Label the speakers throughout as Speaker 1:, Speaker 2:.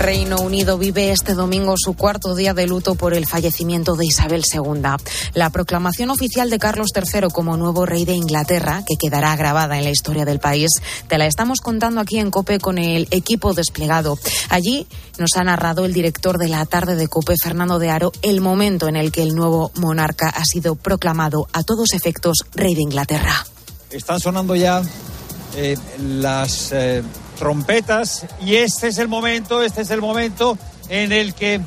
Speaker 1: Reino Unido vive este domingo su cuarto día de luto por el fallecimiento de Isabel II. La proclamación oficial de Carlos III como nuevo rey de Inglaterra, que quedará grabada en la historia del país, te la estamos contando aquí en COPE con el equipo desplegado. Allí nos ha narrado el director de la tarde de COPE, Fernando de Aro, el momento en el que el nuevo monarca ha sido proclamado a todos efectos rey de Inglaterra.
Speaker 2: Están sonando ya eh, las eh, trompetas y este es el momento, este es el momento en el que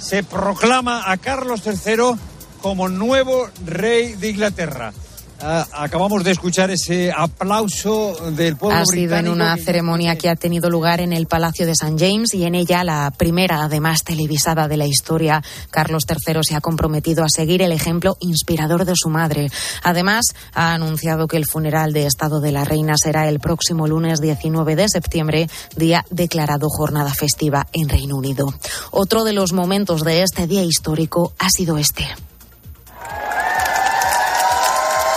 Speaker 2: se proclama a Carlos III como nuevo rey de Inglaterra. Ah, acabamos de escuchar ese aplauso del pueblo
Speaker 1: ha sido en una ceremonia que ha tenido lugar en el Palacio de St. James y en ella la primera, además televisada de la historia. Carlos III se ha comprometido a seguir el ejemplo inspirador de su madre. Además, ha anunciado que el funeral de Estado de la Reina será el próximo lunes 19 de septiembre, día declarado jornada festiva en Reino Unido. Otro de los momentos de este día histórico ha sido este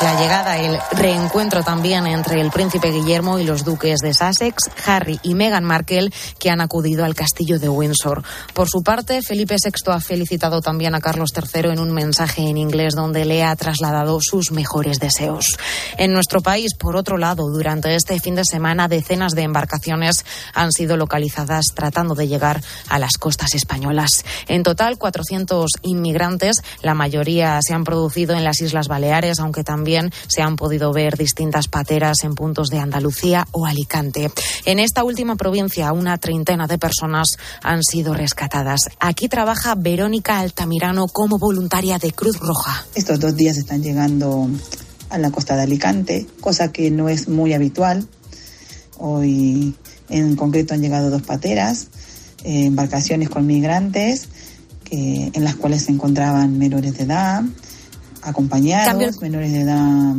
Speaker 1: la llegada, el reencuentro también entre el príncipe Guillermo y los duques de Sussex, Harry y Meghan Markle, que han acudido al castillo de Windsor. Por su parte, Felipe VI ha felicitado también a Carlos III en un mensaje en inglés donde le ha trasladado sus mejores deseos. En nuestro país, por otro lado, durante este fin de semana, decenas de embarcaciones han sido localizadas tratando de llegar a las costas españolas. En total, 400 inmigrantes, la mayoría se han producido en las Islas Baleares, aunque también se han podido ver distintas pateras en puntos de Andalucía o Alicante. En esta última provincia, una treintena de personas han sido rescatadas. Aquí trabaja Verónica Altamirano como voluntaria de Cruz Roja.
Speaker 3: Estos dos días están llegando a la costa de Alicante, cosa que no es muy habitual. Hoy en concreto han llegado dos pateras, eh, embarcaciones con migrantes, en las cuales se encontraban menores de edad, acompañados, menores de edad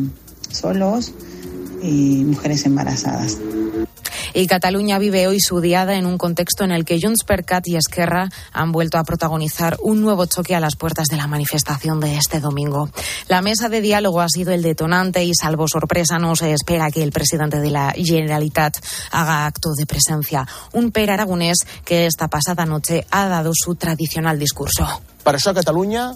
Speaker 3: solos y mujeres embarazadas.
Speaker 1: Y Cataluña vive hoy su diada en un contexto en el que Junts per Cat y Esquerra han vuelto a protagonizar un nuevo choque a las puertas de la manifestación de este domingo. La mesa de diálogo ha sido el detonante y, salvo sorpresa, no se espera que el presidente de la Generalitat haga acto de presencia. Un per aragonés que esta pasada noche ha dado su tradicional discurso.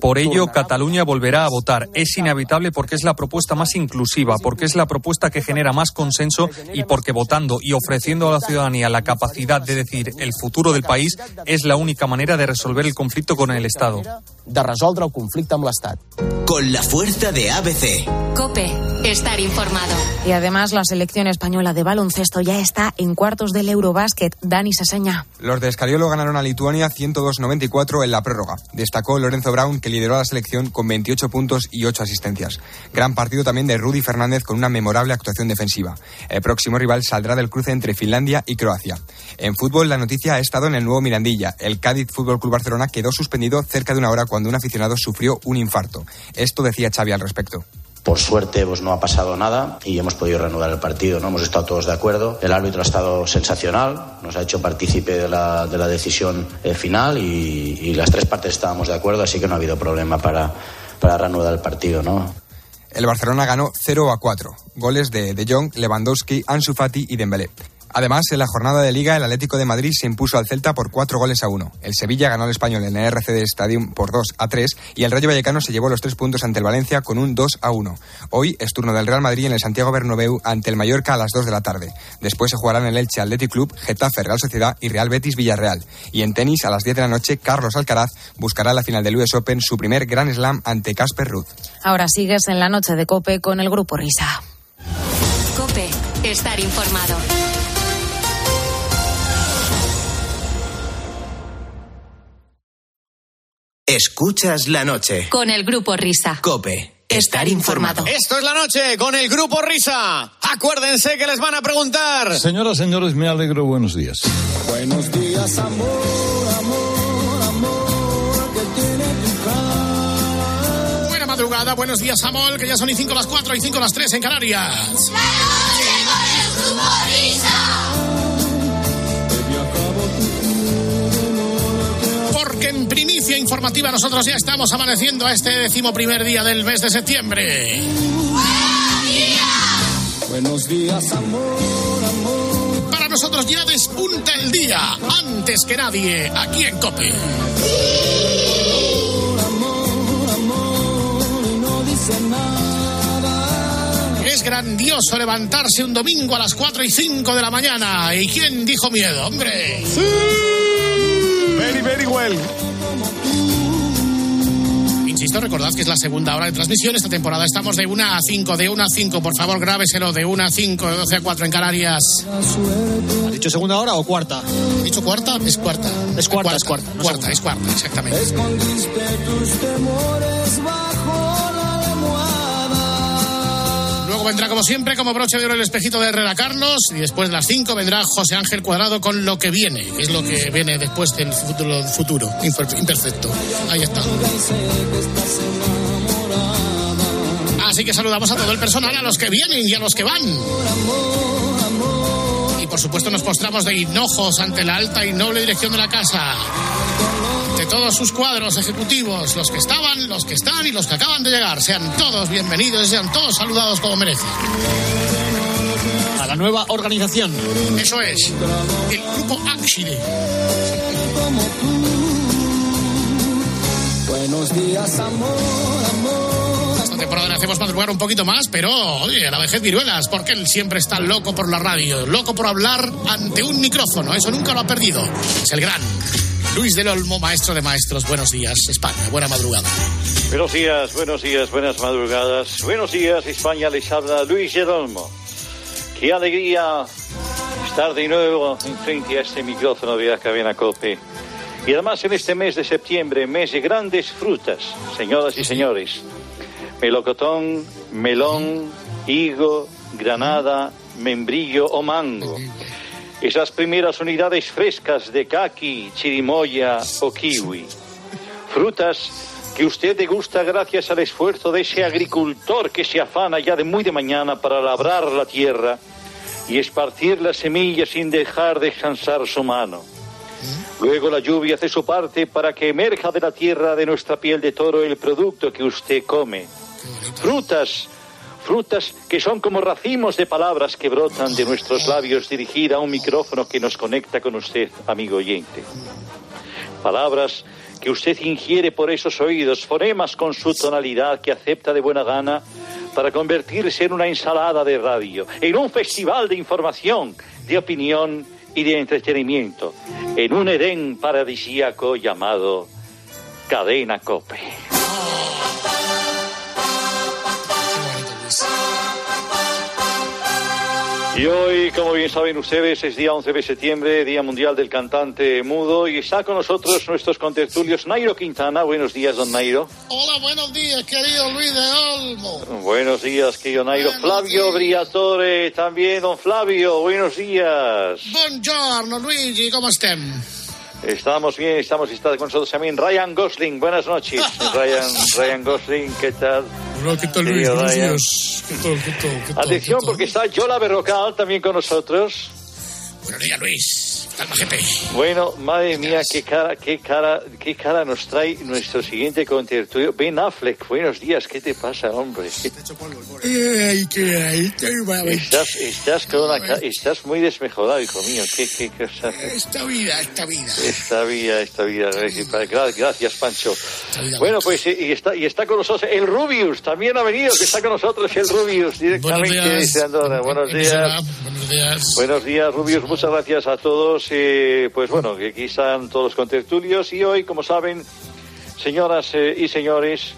Speaker 4: Por ello, Cataluña volverá a votar. Es inevitable porque es la propuesta más inclusiva, porque es la propuesta que genera más consenso y porque votando y ofreciendo a la ciudadanía la capacidad de decir el futuro del país es la única manera de resolver el conflicto con el Estado.
Speaker 5: De resolver el conflicto con l'Estat. Con la fuerza de ABC.
Speaker 6: Cope, estar informado.
Speaker 1: Y además la selección española de baloncesto ya está en cuartos del Eurobásquet. Dani Saseña.
Speaker 7: Los de Escariolo ganaron a Lituania 102-94 en la prórroga destacó Lorenzo Brown, que lideró la selección con 28 puntos y 8 asistencias. Gran partido también de Rudy Fernández con una memorable actuación defensiva. El próximo rival saldrá del cruce entre Finlandia y Croacia. En fútbol, la noticia ha estado en el nuevo Mirandilla. El Cádiz Fútbol Club Barcelona quedó suspendido cerca de una hora cuando un aficionado sufrió un infarto. Esto decía Xavi al respecto.
Speaker 8: Por suerte, pues no ha pasado nada y hemos podido reanudar el partido. ¿no? Hemos estado todos de acuerdo. El árbitro ha estado sensacional, nos ha hecho partícipe de la, de la decisión eh, final y, las tres partes estábamos de acuerdo, así que no ha habido problema para, para reanudar el partido. ¿no?
Speaker 7: El Barcelona ganó 0 a 4. Goles de De Jong, Lewandowski, Ansu Fati y Dembélé. Además, en la jornada de Liga, el Atlético de Madrid se impuso al Celta por cuatro goles a uno. El Sevilla ganó al Español en el RCD Stadium por 2 a 3 y el Rayo Vallecano se llevó los tres puntos ante el Valencia con un 2 a 1. Hoy es turno del Real Madrid en el Santiago Bernabéu ante el Mallorca a las 2 de la tarde. Después se jugarán el Elche Athletic Club, Getafe Real Sociedad y Real Betis Villarreal. Y en tenis, a las 10 de la noche, Carlos Alcaraz buscará la final del US Open su primer Grand Slam ante Casper Ruth.
Speaker 1: Ahora sigues en la noche de Cope con el Grupo Risa.
Speaker 6: Cope, estar informado.
Speaker 5: Escuchas la noche.
Speaker 6: Con el grupo Risa.
Speaker 5: Cope. Estar informado.
Speaker 9: Esto es la noche con el grupo Risa. Acuérdense que les van a preguntar.
Speaker 10: Señoras, señores, me alegro. Buenos días.
Speaker 11: Buenos días, amor, amor, amor, que tiene tu cara.
Speaker 9: Buena madrugada, buenos días, amor, que ya son y 5 las 4 y 5 las 3 en Canarias.
Speaker 11: La noche con el grupo Risa.
Speaker 12: Informativa. Nosotros ya estamos amaneciendo a este décimo primer día del mes de septiembre.
Speaker 13: Buenos días, amor, amor.
Speaker 12: Para nosotros ya despunta el día, antes que nadie, aquí en COPE.
Speaker 13: Amor, amor, y no dice nada.
Speaker 12: Es grandioso levantarse un domingo a las 4 y 5 de la mañana. ¿Y quién dijo miedo, hombre?
Speaker 14: Very, very well.
Speaker 12: Insisto, recordad que es la segunda hora de transmisión. Esta temporada estamos de 1 a 5, de 1 a 5. Por favor, grábeselo de 1 a 5, de 12 a 4 en Canarias.
Speaker 15: ¿Has dicho segunda hora o cuarta?
Speaker 12: ¿He dicho cuarta? Es cuarta.
Speaker 15: Es cuarta, es cuarta. no
Speaker 12: Cuarta, es cuarta, exactamente.
Speaker 13: Escondiste tus temores
Speaker 12: vendrá, como siempre, como broche de oro el espejito de Herrera Carlos. Y después de las 5 vendrá José Ángel Cuadrado con lo que viene, que es lo que viene después del futuro, futuro imper- imperfecto. Ahí está. Así que saludamos a todo el personal, a los que vienen y a los que van. Y por supuesto nos postramos de hinojos ante la alta y noble dirección de la casa. De todos sus cuadros ejecutivos, los que estaban, los que están y los que acaban de llegar. Sean todos bienvenidos y sean todos saludados como merecen.
Speaker 15: A la nueva organización.
Speaker 12: Eso es. El grupo Axide.
Speaker 13: Buenos días, amor, amor.
Speaker 12: Esta temporada le hacemos madrugar un poquito más, pero oye, a la vejez viruelas, porque él siempre está loco por la radio, loco por hablar ante un micrófono. Eso nunca lo ha perdido. Es el gran Luis del Olmo, maestro de maestros. Buenos días, España. Buena madrugada.
Speaker 10: Buenos días, buenos días, buenas madrugadas. Buenos días, España. Les habla Luis Gerolmo. Qué alegría estar de nuevo en frente a este micrófono de la cadena COPE. Y además en este mes de septiembre, mes de grandes frutas, señoras y señores. Melocotón, melón, higo, granada, membrillo o mango. Esas primeras unidades frescas de caqui, chirimoya o kiwi. Frutas que usted degusta gracias al esfuerzo de ese agricultor que se afana ya de muy de mañana para labrar la tierra y esparcir las semillas sin dejar descansar su mano. Luego la lluvia hace su parte para que emerja de la tierra de nuestra piel de toro el producto que usted come. Frutas, frutas que son como racimos de palabras que brotan de nuestros labios dirigida a un micrófono que nos conecta con usted, amigo oyente. Palabras que usted ingiere por esos oídos, fonemas con su tonalidad que acepta de buena gana para convertirse en una ensalada de radio, en un festival de información, de opinión y de entretenimiento, en un Edén paradisíaco llamado Cadena Cope. Y hoy, como bien saben ustedes, es día 11 de septiembre, Día Mundial del Cantante Mudo, y está con nosotros nuestros contertulios Nairo Quintana. Buenos días, don Nairo.
Speaker 12: Hola, buenos días, querido Luis de Olmo.
Speaker 10: Buenos días, querido Nairo. Flavio Briatore, también, don Flavio. Buenos días.
Speaker 12: Buongiorno, Luigi, ¿cómo estén?
Speaker 10: Estamos bien, estamos, está con nosotros también Ryan Gosling. Buenas noches, Ryan, Ryan Gosling, ¿qué tal?
Speaker 12: Hola, ¿qué tal,
Speaker 10: Sí,
Speaker 12: Luis? Buenos días. ¿Qué tal, qué tal, qué tal?
Speaker 10: Atención,
Speaker 12: qué tal?
Speaker 10: porque está Yola Berrocal también con nosotros.
Speaker 12: Buenos días, Luis. Calma, gente.
Speaker 10: Bueno, madre mía, qué cara, qué cara, qué cara nos trae nuestro siguiente contertulio. Ben Affleck, buenos días, ¿qué te pasa, hombre?
Speaker 12: Ay, qué.
Speaker 10: Estás, estás con una estás muy desmejorado, hijo mío. ¿Qué, qué cosa?
Speaker 12: Esta vida, esta vida.
Speaker 10: Esta vida, esta vida. Gra- Gracias, Pancho. Bueno, pues y y está, y está con nosotros el Rubius, también ha venido, que está con nosotros el Rubius directamente
Speaker 12: Buenos días.
Speaker 10: desde Andorra. Buenos días.
Speaker 12: Emisora, Buenos días.
Speaker 10: Buenos días, Rubius. Muchas gracias a todos. pues bueno, que aquí están todos los contertulios y hoy, como saben, señoras eh, y señores,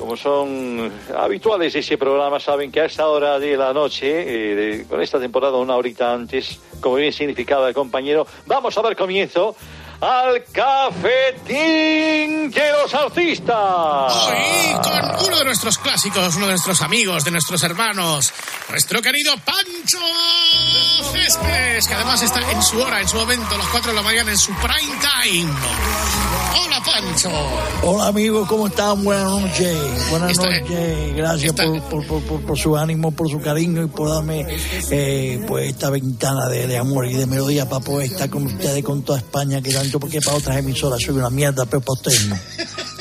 Speaker 10: como son habituales de ese programa, saben que a esta hora de la noche, eh, con esta temporada una horita antes, como bien significaba el compañero, vamos a dar comienzo al cafetín de los artistas.
Speaker 12: Hoy con uno de nuestros clásicos, uno de nuestros amigos, de nuestros hermanos, nuestro querido Pancho Céspedes, que además está en su hora, en su momento, las 4 de la mañana, en su prime time. Hola, Pancho.
Speaker 16: Hola amigos, ¿cómo están? Buenas noches. Buenas
Speaker 12: Está-
Speaker 16: noches. Gracias por, por, por, su ánimo, por su cariño y por darme eh, pues esta ventana de, de amor y de melodía para poder estar con ustedes, con toda España que tan Pancho, porque para otras emisoras soy una mierda, pero para ustedes no.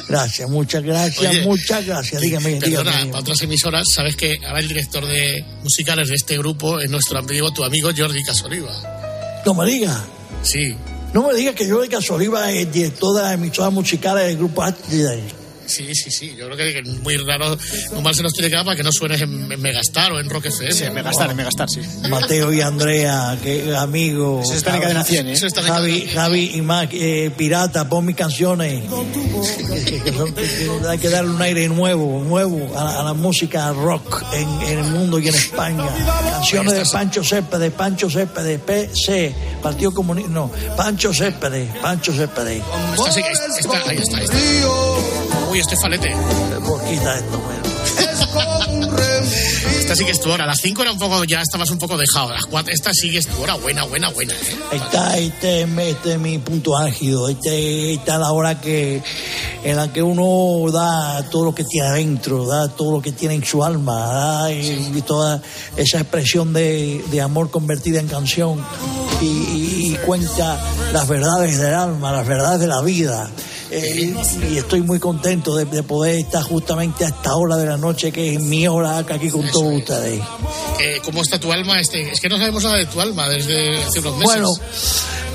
Speaker 16: Gracias, muchas gracias,
Speaker 12: Oye,
Speaker 16: muchas gracias. Dígame,
Speaker 12: Perdona,
Speaker 16: dígame.
Speaker 12: para otras emisoras, sabes que ahora el director de musicales de este grupo es nuestro amigo, tu amigo Jordi Casoliva.
Speaker 16: No me diga.
Speaker 12: Sí.
Speaker 16: No me diga que de Casoliva es director de las emisoras musicales del grupo H.
Speaker 12: Sí, sí, sí. Yo creo que es muy raro. Mal se nos tiene que dar para que no suenes en, en Megastar o en Rock FM.
Speaker 15: Sí, en Megastar, en Megastar, sí.
Speaker 16: Mateo y Andrea, que amigo.
Speaker 15: Eso está en cadena 100, ¿eh?
Speaker 12: Eso está en
Speaker 16: Javi,
Speaker 12: cadena
Speaker 16: Javi y Mac, eh, Pirata, pon mis canciones. Que- que son- que- que hay que darle un aire nuevo, nuevo a, la- a la música rock en, en el mundo y en España. Canciones de Pancho Céspedes, Pancho Céspedes, PC, Partido Comunista, no, Pancho Céspedes, Pancho Céspedes.
Speaker 12: Esta sí que- esta- ahí está, ahí está. Uy, este falete.
Speaker 16: Esto.
Speaker 12: Esta sí que es tu hora. A las 5 era un poco, ya estabas un poco dejado. A las 4, esta sí que es tu hora. Buena, buena, buena. ¿eh?
Speaker 16: Está, este, este es mi punto álgido. Este, esta es la hora que, en la que uno da todo lo que tiene adentro, da todo lo que tiene en su alma, da y, y toda esa expresión de, de amor convertida en canción y, y- y cuenta las verdades del alma, las verdades de la vida. Eh, y estoy muy contento de, de poder estar justamente a esta hora de la noche, que es mi hora acá aquí con todos ustedes.
Speaker 12: Eh, ¿Cómo está tu alma? Este, es que no sabemos nada de tu alma desde hace unos meses.
Speaker 16: Bueno,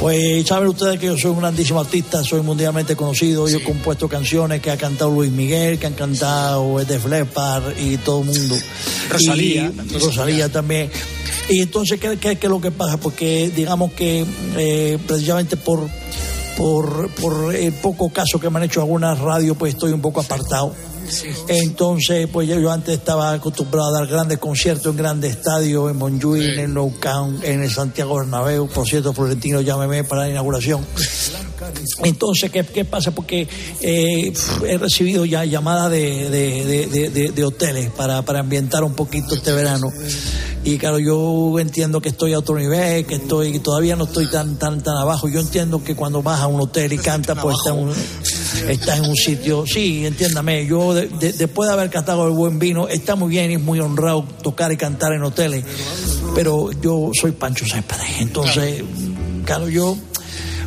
Speaker 16: pues saben ustedes que yo soy un grandísimo artista, soy mundialmente conocido, yo he compuesto canciones que ha cantado Luis Miguel, que han cantado Def Leppard y todo el mundo.
Speaker 15: Rosalía.
Speaker 16: Y Rosalía también. Y entonces, ¿qué, qué, qué es lo que pasa? Porque digamos que eh, precisamente por, por, por el poco caso que me han hecho algunas radios, pues estoy un poco apartado. Entonces, pues yo, antes estaba acostumbrado a dar grandes conciertos en grandes estadios, en Montjuic, en el Nou Camp, en el Santiago Bernabéu. Por cierto, Florentino, llámeme para la inauguración. Entonces, ¿qué, qué pasa? Porque eh, he recibido ya llamadas de, de- hoteles para, para ambientar un poquito este verano. Y claro, yo entiendo que estoy a otro nivel, que estoy todavía no estoy tan tan tan abajo. Yo entiendo que cuando vas a un hotel y cantas, pues está un, estás en un sitio. Sí, entiéndame, yo de- de- después de haber cantado el buen vino, está muy bien y es muy honrado tocar y cantar en hoteles. Pero yo soy Pancho Céspedes. Entonces, claro, yo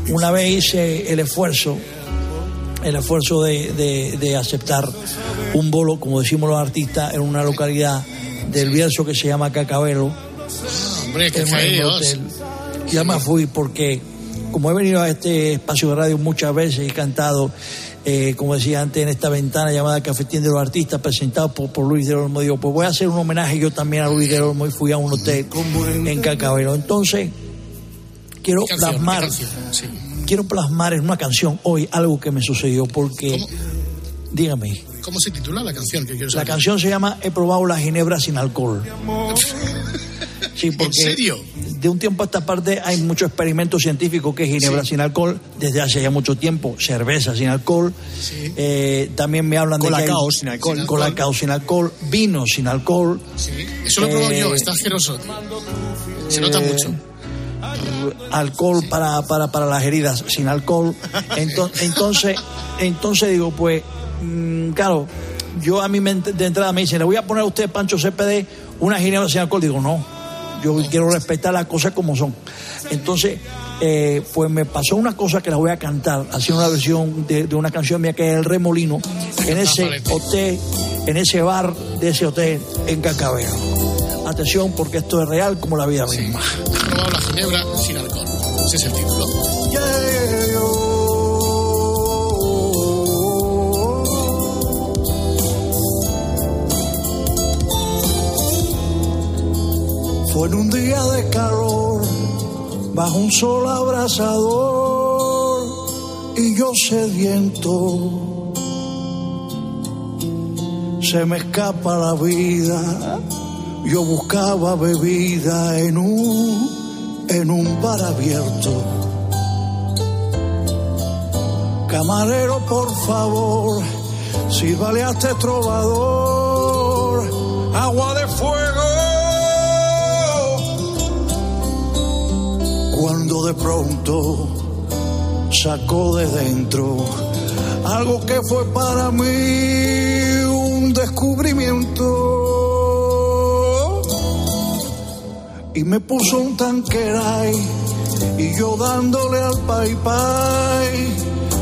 Speaker 16: una vez hice el esfuerzo, el esfuerzo de, de- de aceptar un bolo, como decimos los artistas, en una localidad del Bierzo que se llama Cacabelo.
Speaker 12: Hombre,
Speaker 16: me fui porque, como he venido a este espacio de radio muchas veces y cantado, eh, como decía antes, en esta ventana llamada Cafetín de los Artistas, presentado por, por Luis del Olmo, digo, pues voy a hacer un homenaje yo también a Luis del Olmo y fui a un hotel en Cacabelo. Entonces, quiero plasmar quiero plasmar en una canción hoy algo que me sucedió porque dígame.
Speaker 12: ¿Cómo se titula la canción? Que quiero
Speaker 16: la canción se llama He probado la ginebra sin alcohol sí porque
Speaker 12: ¿En serio?
Speaker 16: de un tiempo a esta parte hay muchos experimentos científicos que es ginebra sin alcohol desde hace ya mucho tiempo cerveza sin alcohol Eh, también me hablan de
Speaker 15: Colacao sin alcohol.
Speaker 16: colacao sin alcohol vino sin alcohol
Speaker 12: Sí. Eso lo he probado
Speaker 16: Eh,
Speaker 12: yo, está asqueroso. Se nota
Speaker 16: eh,
Speaker 12: mucho.
Speaker 16: alcohol para, para, para las heridas, sin alcohol. Entonces, entonces, entonces digo, pues, mm, claro, yo a mí de entrada me dicen, le voy a poner a usted, Pancho CPD, una ginebra sin alcohol. Digo, no, yo quiero respetar las cosas como son. Entonces, eh, pues me pasó una cosa que la voy a cantar, haciendo una versión de, de una canción mía que es El Remolino, en ese hotel, en ese bar de ese hotel en Cacabeo. Atención, porque esto es real como la vida misma.
Speaker 12: Probado la ginebra sin alcohol. Ese es el título.
Speaker 16: Fue en un día de calor, bajo un sol abrasador, y yo sediento. Se me escapa la vida, yo buscaba bebida en un, en un bar abierto. Camarero, por favor, sírvale a este trovador agua de fuego. De pronto sacó de dentro algo que fue para mí un descubrimiento y me puso un tanqueray
Speaker 11: y yo dándole al pay pay,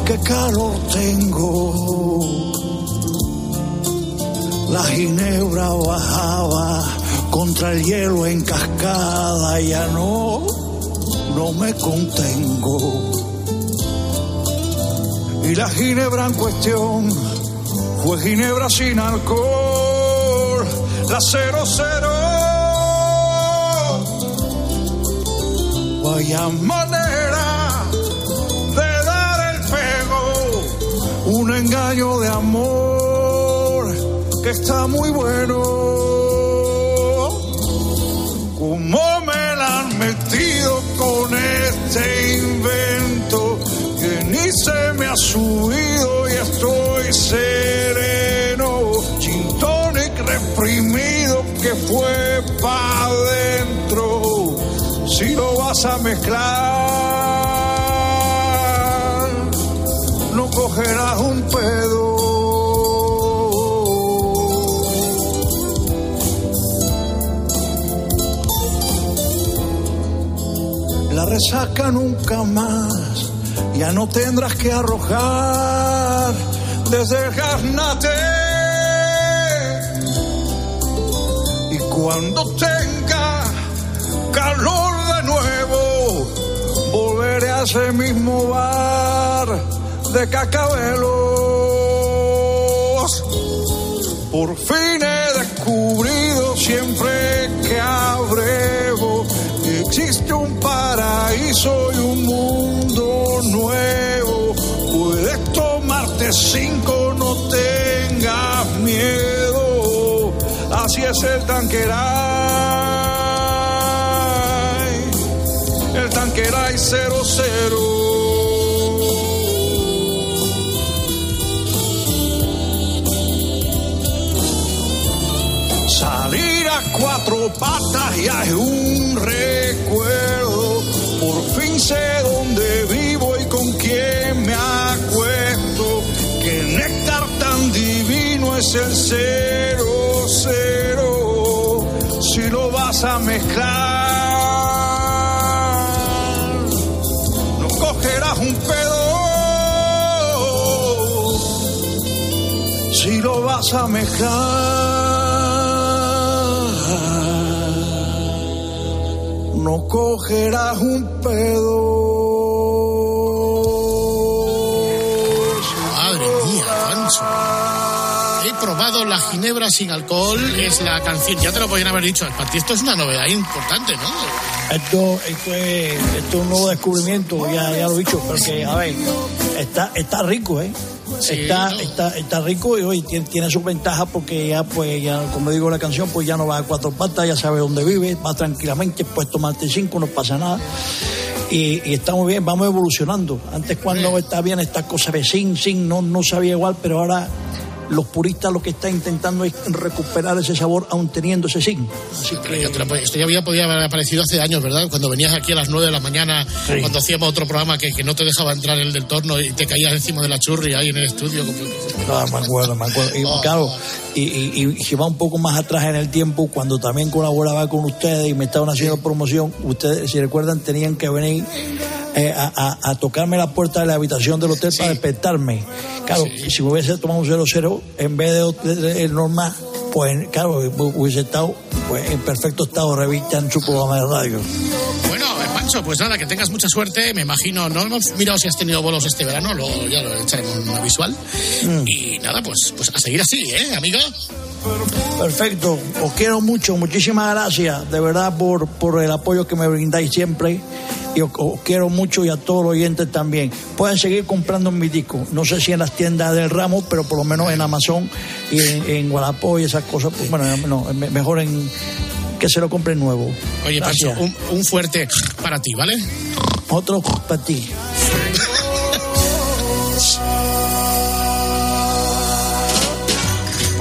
Speaker 11: qué calor tengo. La ginebra bajaba contra el hielo en cascada, ya no, no me contengo. Y la ginebra en cuestión fue ginebra sin alcohol, la cero cero. Vaya manera de dar el pego, un engaño de amor que está muy bueno. Este invento que ni se me ha subido y estoy sereno? Gin tonic reprimido que fue pa' adentro. Si lo vas a mezclar, no cogerás un pedo. Resaca nunca más, ya no tendrás que arrojar desde el garnate. Y cuando tenga calor de nuevo, volveré a ese mismo bar de cacabelos. Por fin he descubrido siempre existe un paraíso y un mundo nuevo. Puedes tomarte cinco, no tengas miedo. Así es el tanqueray, el tanqueray cero cero. Salir a cuatro patas ya es un el cero cero. Si lo vas a mezclar, no cogerás un pedo. Si lo vas a mezclar. no cogerás un pedo.
Speaker 12: Madre mía. Probado la ginebra sin alcohol, es la canción, ya te lo podían haber dicho, para ti esto es una novedad importante, ¿no?
Speaker 16: Esto, esto, es, esto es un nuevo descubrimiento, ya, ya lo he dicho, porque, a ver, está, está rico, ¿eh?
Speaker 12: Sí,
Speaker 16: está,
Speaker 12: no.
Speaker 16: está, está rico y hoy tiene, tiene sus ventajas porque ya, pues, ya, como digo la canción, pues ya no va a cuatro patas, ya sabe dónde vive, va tranquilamente, puedes tomarte cinco, no pasa nada. Y, y está muy bien, vamos evolucionando. Antes cuando está bien estas cosas de sin, sin, no, no sabía igual, pero ahora los puristas lo que están intentando es recuperar ese sabor aún teniendo ese sin. Así que
Speaker 12: esto ya había podido haber aparecido hace años, ¿verdad? Cuando venías aquí a las 9 de la mañana,
Speaker 16: Sí.
Speaker 12: cuando hacíamos otro programa que, que no te dejaba entrar el del torno y te caías encima de la churri ahí en el estudio. como-
Speaker 16: No, me acuerdo, me acuerdo. Y,
Speaker 12: Oh.
Speaker 16: claro, y, y, y si va un poco más atrás en el tiempo, cuando también colaboraba con ustedes y me estaban haciendo promoción, ustedes, si recuerdan, tenían que venir eh, a, a- a tocarme la puerta de la habitación del hotel para despertarme. Claro, si me hubiese tomado un 00 en vez de, de- de- el normal, pues claro, hubiese estado pues, en perfecto estado revista en su programa de radio.
Speaker 12: Bueno, Pancho, pues nada, que tengas mucha suerte. Me imagino, no hemos mirado si has tenido bolos este verano, lo, ya lo echaremos en una visual. Y nada, pues, pues a seguir así, ¿eh, amigo?
Speaker 16: Perfecto, os quiero mucho, muchísimas gracias de verdad por, por el apoyo que me brindáis siempre y os, os quiero mucho y a todos los oyentes también. Pueden seguir comprando mi disco, no sé si en las tiendas del ramo, pero por lo menos en Amazon y en, en Wallapop y esas cosas, pues, bueno, no, me- mejor en que se lo compren nuevo.
Speaker 12: Oye, Pancho, un, un fuerte para ti, ¿vale?
Speaker 16: Otro para ti.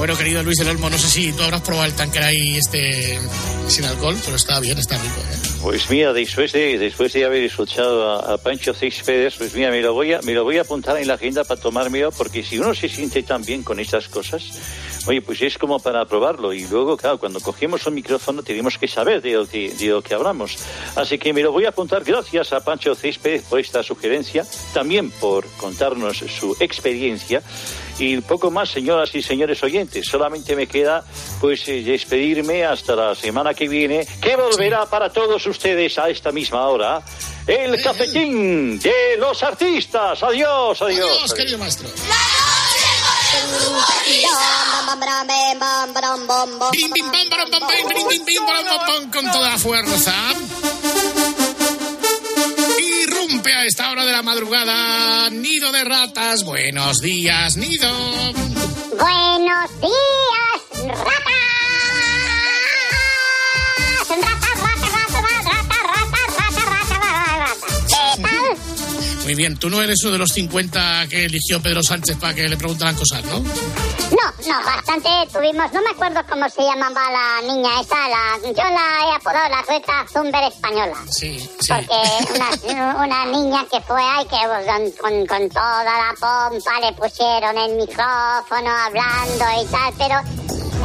Speaker 12: Bueno, querido Luis del Olmo, no sé si tú habrás probado el tanqueray este sin alcohol, pero está bien, está rico. ¿eh?
Speaker 17: Pues mira, después de, después de haber escuchado a, a Pancho Céspedes, pues mira, me lo, voy a, me lo voy a apuntar en la agenda para tomármelo, porque si uno se siente tan bien con estas cosas, Oye, pues es como para probarlo y luego, claro, cuando cogemos un micrófono tenemos que saber de lo que, de lo que hablamos. Así que me lo voy a apuntar gracias a Pancho Césped por esta sugerencia, también por contarnos su experiencia y poco más, señoras y señores oyentes. Solamente me queda pues eh, despedirme hasta la semana que viene, que volverá para todos ustedes a esta misma hora el cafetín de los artistas. Adiós, adiós.
Speaker 12: Adiós, querido maestro. Con toda fuerza. Irrumpe a esta hora de la madrugada, nido de ratas. Buenos días, nido.
Speaker 18: Buenos días, ratas. Ratas, ratas, ratas, ratas, ratas, ratas, ratas, ratas. ¿Qué tal?
Speaker 12: Muy bien, tú no eres uno de los 50 que eligió Pedro Sánchez para que le preguntaran cosas, ¿no?
Speaker 18: No, no, bastante tuvimos, no me acuerdo cómo se llamaba la niña esa, la, yo la he apodado la Greta Thunberg española.
Speaker 12: Sí, sí.
Speaker 18: Porque una, una niña que fue ahí, que con, toda la pompa le pusieron el micrófono hablando y tal, pero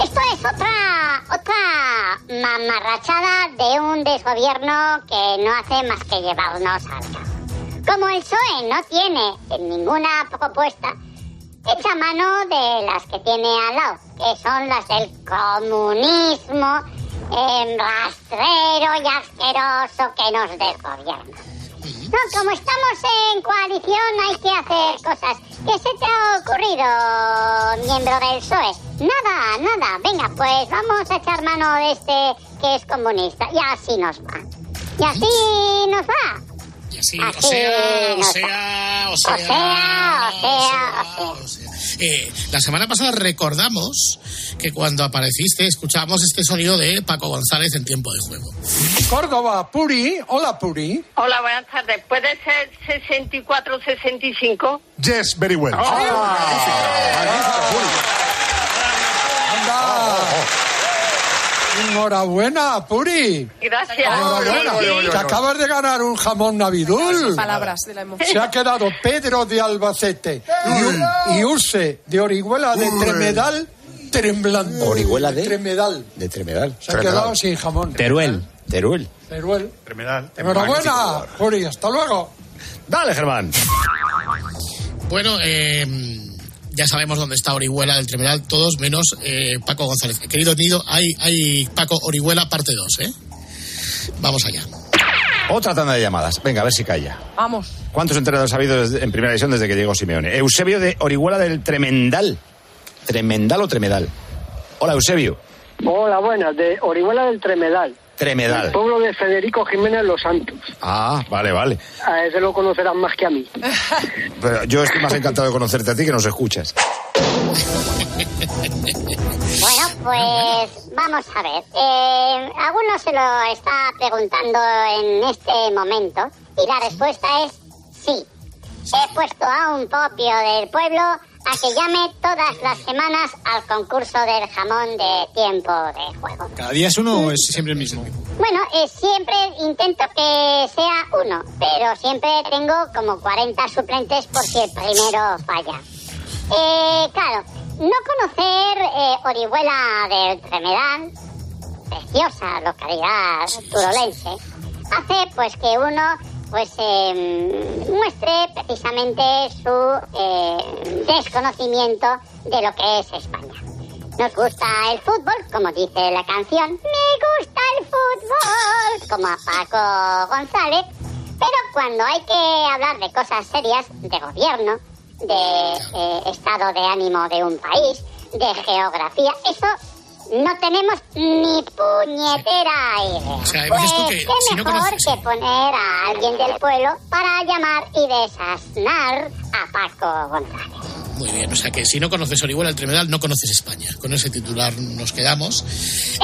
Speaker 18: esto es otra, otra mamarrachada de un desgobierno que no hace más que llevarnos al caos. Como el PSOE no tiene ninguna propuesta, echa mano de las que tiene al lado, que son las del comunismo eh, rastrero y asqueroso que nos desgobierna. No, como estamos en coalición hay que hacer cosas. ¿Qué se te ha ocurrido, miembro del PSOE? Nada, nada. Venga, pues vamos a echar mano de este que es comunista. Y así nos va. Y así nos va.
Speaker 12: Y así, o sea, o sea, o
Speaker 18: O
Speaker 12: sea,
Speaker 18: sea, o sea, o sea.
Speaker 12: Eh, la semana pasada recordamos que cuando apareciste escuchábamos este sonido de Paco González en tiempo de juego.
Speaker 19: Córdoba, Puri. Hola, Puri.
Speaker 20: Hola, buenas tardes. ¿Puede ser 64 65?
Speaker 21: Yes, very well.
Speaker 19: Enhorabuena, Puri.
Speaker 20: Gracias.
Speaker 19: Enhorabuena. Te acabas de ganar un jamón navidul.
Speaker 22: Palabras de la emoción.
Speaker 19: Se ha quedado Pedro de Albacete y, y Urse de Orihuela de Tremedal temblando.
Speaker 23: ¿Orihuela de?
Speaker 19: Tremedal.
Speaker 23: De Tremedal.
Speaker 19: Se ha quedado sin jamón.
Speaker 23: Teruel. Teruel.
Speaker 19: Teruel.
Speaker 21: Tremedal.
Speaker 19: Enhorabuena, Puri. Hasta luego.
Speaker 23: Dale, Germán.
Speaker 12: Bueno, eh, ya sabemos dónde está Orihuela del Tremedal, todos menos eh, Paco González. Querido Nido, hay, hay Paco Orihuela parte 2, ¿eh? Vamos allá.
Speaker 23: Otra tanda de llamadas. Venga, a ver si calla.
Speaker 22: Vamos.
Speaker 23: ¿Cuántos entrenadores ha habido desde- en primera división desde que llegó Simeone? Eusebio de Orihuela del Tremendal. ¿Tremendal o Tremedal? Hola, Eusebio.
Speaker 24: Hola, buenas, de Orihuela del Tremedal.
Speaker 23: Tremedal.
Speaker 24: El pueblo de Federico Jiménez Los Santos.
Speaker 23: Ah, vale, vale.
Speaker 24: A ese lo conocerán más que a mí.
Speaker 23: Pero yo estoy más encantado de conocerte a ti que nos escuchas.
Speaker 18: Bueno, pues vamos a ver. Eh, alguno se lo está preguntando en este momento y la respuesta es sí. He puesto a un propio del pueblo a que llame todas las semanas al concurso del jamón de tiempo de juego.
Speaker 15: ¿Cada día es uno o es siempre el mismo?
Speaker 18: Bueno, eh, siempre intento que sea uno, pero siempre tengo como 40 suplentes por si el primero falla. Eh, claro, no conocer eh, Orihuela del Tremedal, preciosa localidad turolense, hace pues que uno pues eh, muestre precisamente su eh, desconocimiento de lo que es España. Nos gusta el fútbol, como dice la canción. Me gusta el fútbol, como a Paco González. Pero cuando hay que hablar de cosas serias, de gobierno, de eh, estado de ánimo de un país, de geografía, eso no tenemos ni puñetera idea.
Speaker 12: O sea, tú
Speaker 18: pues
Speaker 12: que
Speaker 18: qué
Speaker 12: si no
Speaker 18: mejor
Speaker 12: conoces-
Speaker 18: que poner a alguien del pueblo para llamar y desasnar a Paco González.
Speaker 12: Muy bien, o sea que si no conoces Orihuela del Tremedal, no conoces España. Con ese titular nos quedamos.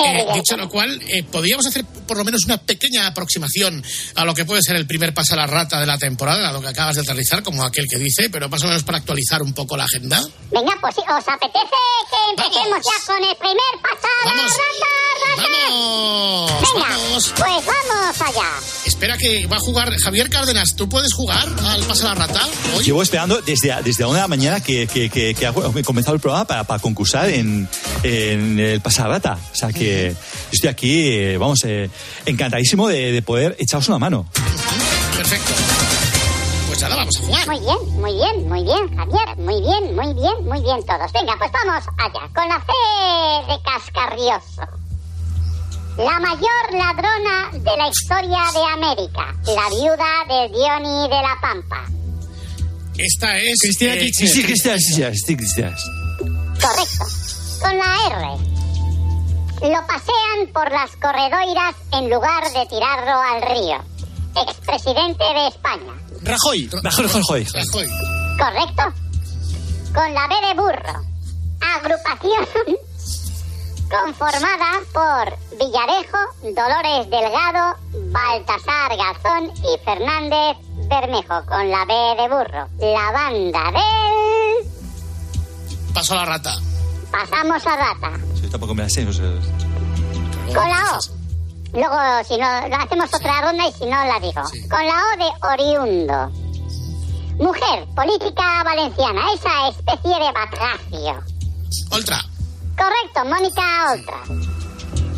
Speaker 12: Eh, dicho lo cual, eh, podríamos hacer por lo menos una pequeña aproximación a lo que puede ser el primer paso a la rata de la temporada, a lo que acabas de aterrizar, como aquel que dice, pero más o menos para actualizar un poco la agenda.
Speaker 18: Venga, pues si os apetece que empecemos ya con el primer pasada
Speaker 12: Vamos.
Speaker 18: rata, rata.
Speaker 12: ¡Vamos!
Speaker 18: Venga,
Speaker 12: ¡Vamos!
Speaker 18: pues vamos allá.
Speaker 12: Espera que va a jugar Javier Cárdenas. ¿Tú puedes jugar al Pasa la Rata? Hoy?
Speaker 25: Llevo esperando desde, desde una de la mañana que, que, que, que ha comenzado el programa para, para concursar en, en el Pasarata. O sea que yo estoy aquí, eh, vamos, eh, encantadísimo de, de poder echaros una mano.
Speaker 12: Perfecto. Pues nada, vamos a jugar.
Speaker 18: Muy bien, muy bien, muy bien, Javier. Muy bien, muy bien, muy bien todos. Venga, pues vamos allá. Con la C de Cascarrioso. La mayor ladrona de la historia de América. La viuda de Diony de la Pampa.
Speaker 12: Esta es.
Speaker 25: Cristina
Speaker 12: eh,
Speaker 25: Kirchner. Sí, Cristina, sí, sí, Cristina.
Speaker 18: Correcto. Con la R. Lo pasean por las corredoiras en lugar de tirarlo al río. Expresidente de España.
Speaker 25: Rajoy. Rajoy, Rajoy.
Speaker 12: Rajoy.
Speaker 18: ¿Correcto? Con la B de burro. Agrupación conformada por Villarejo, Dolores Delgado, Baltasar Garzón y Fernández Bermejo. Con la B de burro. La banda del...
Speaker 12: Paso a la rata.
Speaker 18: Pasamos a rata.
Speaker 25: Sí, tampoco me la sé. o sea,
Speaker 18: Con la O. Luego, si no, hacemos otra ronda y si no, la digo. Con la O de oriundo. Mujer, política valenciana, esa especie de batracio.
Speaker 12: Oltra.
Speaker 18: Correcto, Mónica Oltra.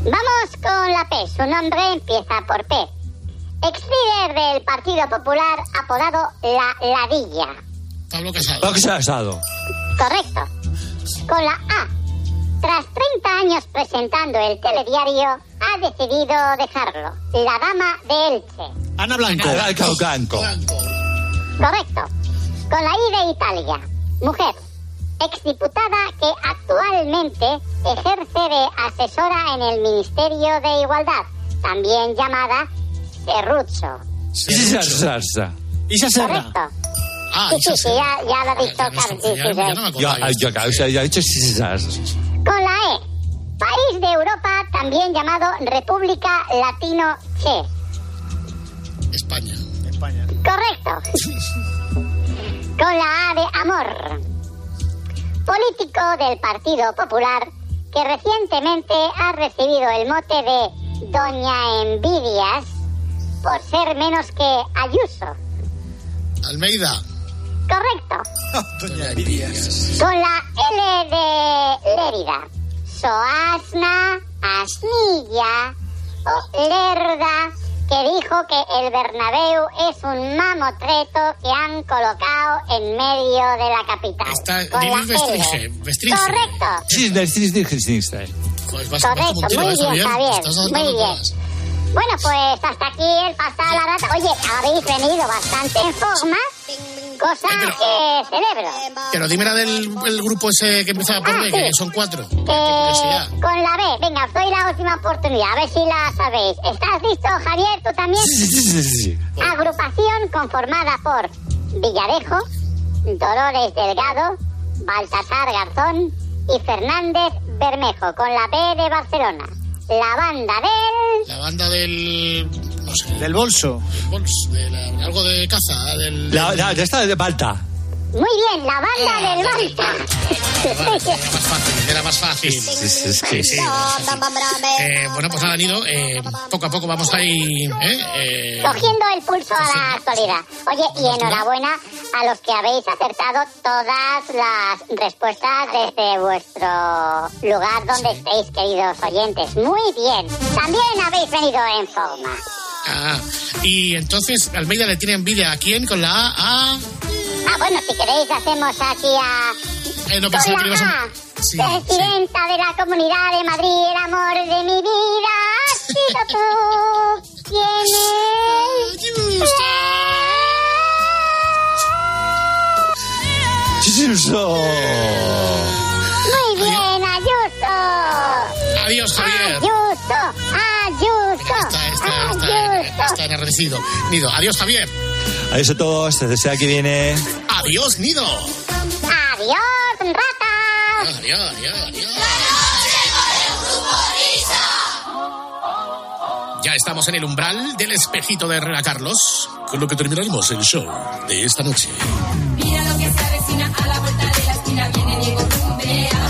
Speaker 18: Vamos con la P. Su nombre empieza por P. Ex líder del Partido Popular, apodado La Ladilla.
Speaker 12: Pablo Casado.
Speaker 25: Pablo Casado.
Speaker 18: Correcto. Con la A. Tras 30 años presentando el telediario, ha decidido dejarlo. La dama de Elche.
Speaker 25: Ana Blanco. Ana Blanco.
Speaker 18: Correcto. Con la I de Italia. Mujer. Exdiputada que actualmente ejerce de asesora en el Ministerio de Igualdad, también llamada Serrucho.
Speaker 25: Isa Serra. Isa Serra.
Speaker 18: Correcto.
Speaker 12: Ah,
Speaker 18: sí, sí, sí, ya, ya lo ha dicho Carlos.
Speaker 25: Ya, ya, dicho Isa Serra.
Speaker 18: Con la E. País de Europa también llamado República Latino Che.
Speaker 12: España.
Speaker 18: Correcto. Con la A de amor. Político del Partido Popular que recientemente ha recibido el mote de Doña Envidias por ser menos que Ayuso.
Speaker 12: Almeida.
Speaker 18: Correcto.
Speaker 12: Doña Envidias.
Speaker 18: Con la L de Lérida. Soasna, Asnilla o Lerda, que dijo que el Bernabéu es un mamotreto que han colocado en medio de la capital.
Speaker 12: Está
Speaker 18: Con la. L. Correcto.
Speaker 25: Sí, Sinistro.
Speaker 12: Pues vas,
Speaker 18: Correcto,
Speaker 12: tiro,
Speaker 18: muy
Speaker 12: ¿eh,
Speaker 18: bien, Javier, muy bien.
Speaker 12: todas.
Speaker 18: Bueno, pues hasta aquí el pasado la rata. Oye, habéis venido bastante en forma, cosa que celebro.
Speaker 12: Pero dime la del el grupo ese que empieza por
Speaker 18: Ah,
Speaker 12: B,
Speaker 18: sí.
Speaker 12: que son cuatro.
Speaker 18: Eh, con la B, venga, os doy la última oportunidad, a ver si la sabéis. ¿Estás listo, Javier? ¿Tú también?
Speaker 25: Sí, sí, sí.
Speaker 18: Agrupación conformada por Villarejo, Dolores Delgado, Baltasar Garzón y Fernández Bermejo, con la B de Barcelona. La banda del...
Speaker 12: La banda del. No sé.
Speaker 15: Del bolso.
Speaker 12: del Bols, de la- algo de caza. Del,
Speaker 25: La, la, de esta de Balta.
Speaker 18: Muy bien, la banda del Balta.
Speaker 12: Era más fácil, era más fácil.
Speaker 25: Sí, sí, sí.
Speaker 12: Sí. Eh, bueno, pues nada, Nido, eh, poco a poco vamos ahí. ¿eh? Eh,
Speaker 18: Cogiendo el pulso a la actualidad. Oye, y enhorabuena a los que habéis acertado todas las respuestas desde vuestro lugar donde estéis, queridos oyentes. Muy bien. También habéis venido en forma.
Speaker 12: ah, y entonces, Almeida le tiene envidia a quién con la A. a
Speaker 18: Ah, bueno, si queréis hacemos aquí a...
Speaker 12: eh, no que ibas a.
Speaker 18: A. Presidenta de la Comunidad de Madrid, el amor de mi vida, has sido tú. ¿Quién es?
Speaker 25: Ayuso.
Speaker 18: Muy bien, Ayuso.
Speaker 12: Adiós, Javier.
Speaker 18: Ayuso,
Speaker 12: está, enardecido. Nido, adiós, Javier.
Speaker 25: Adiós a todos. Desde sea que viene.
Speaker 12: Adiós, Nido.
Speaker 18: Adiós, rata.
Speaker 12: Adiós, adiós, adiós. Ya estamos en el umbral del espejito de Herrera Carlos, con lo que terminaremos el show de esta noche.
Speaker 22: Mira lo que se avecina a la vuelta de la esquina. Viene Diego rumbeando.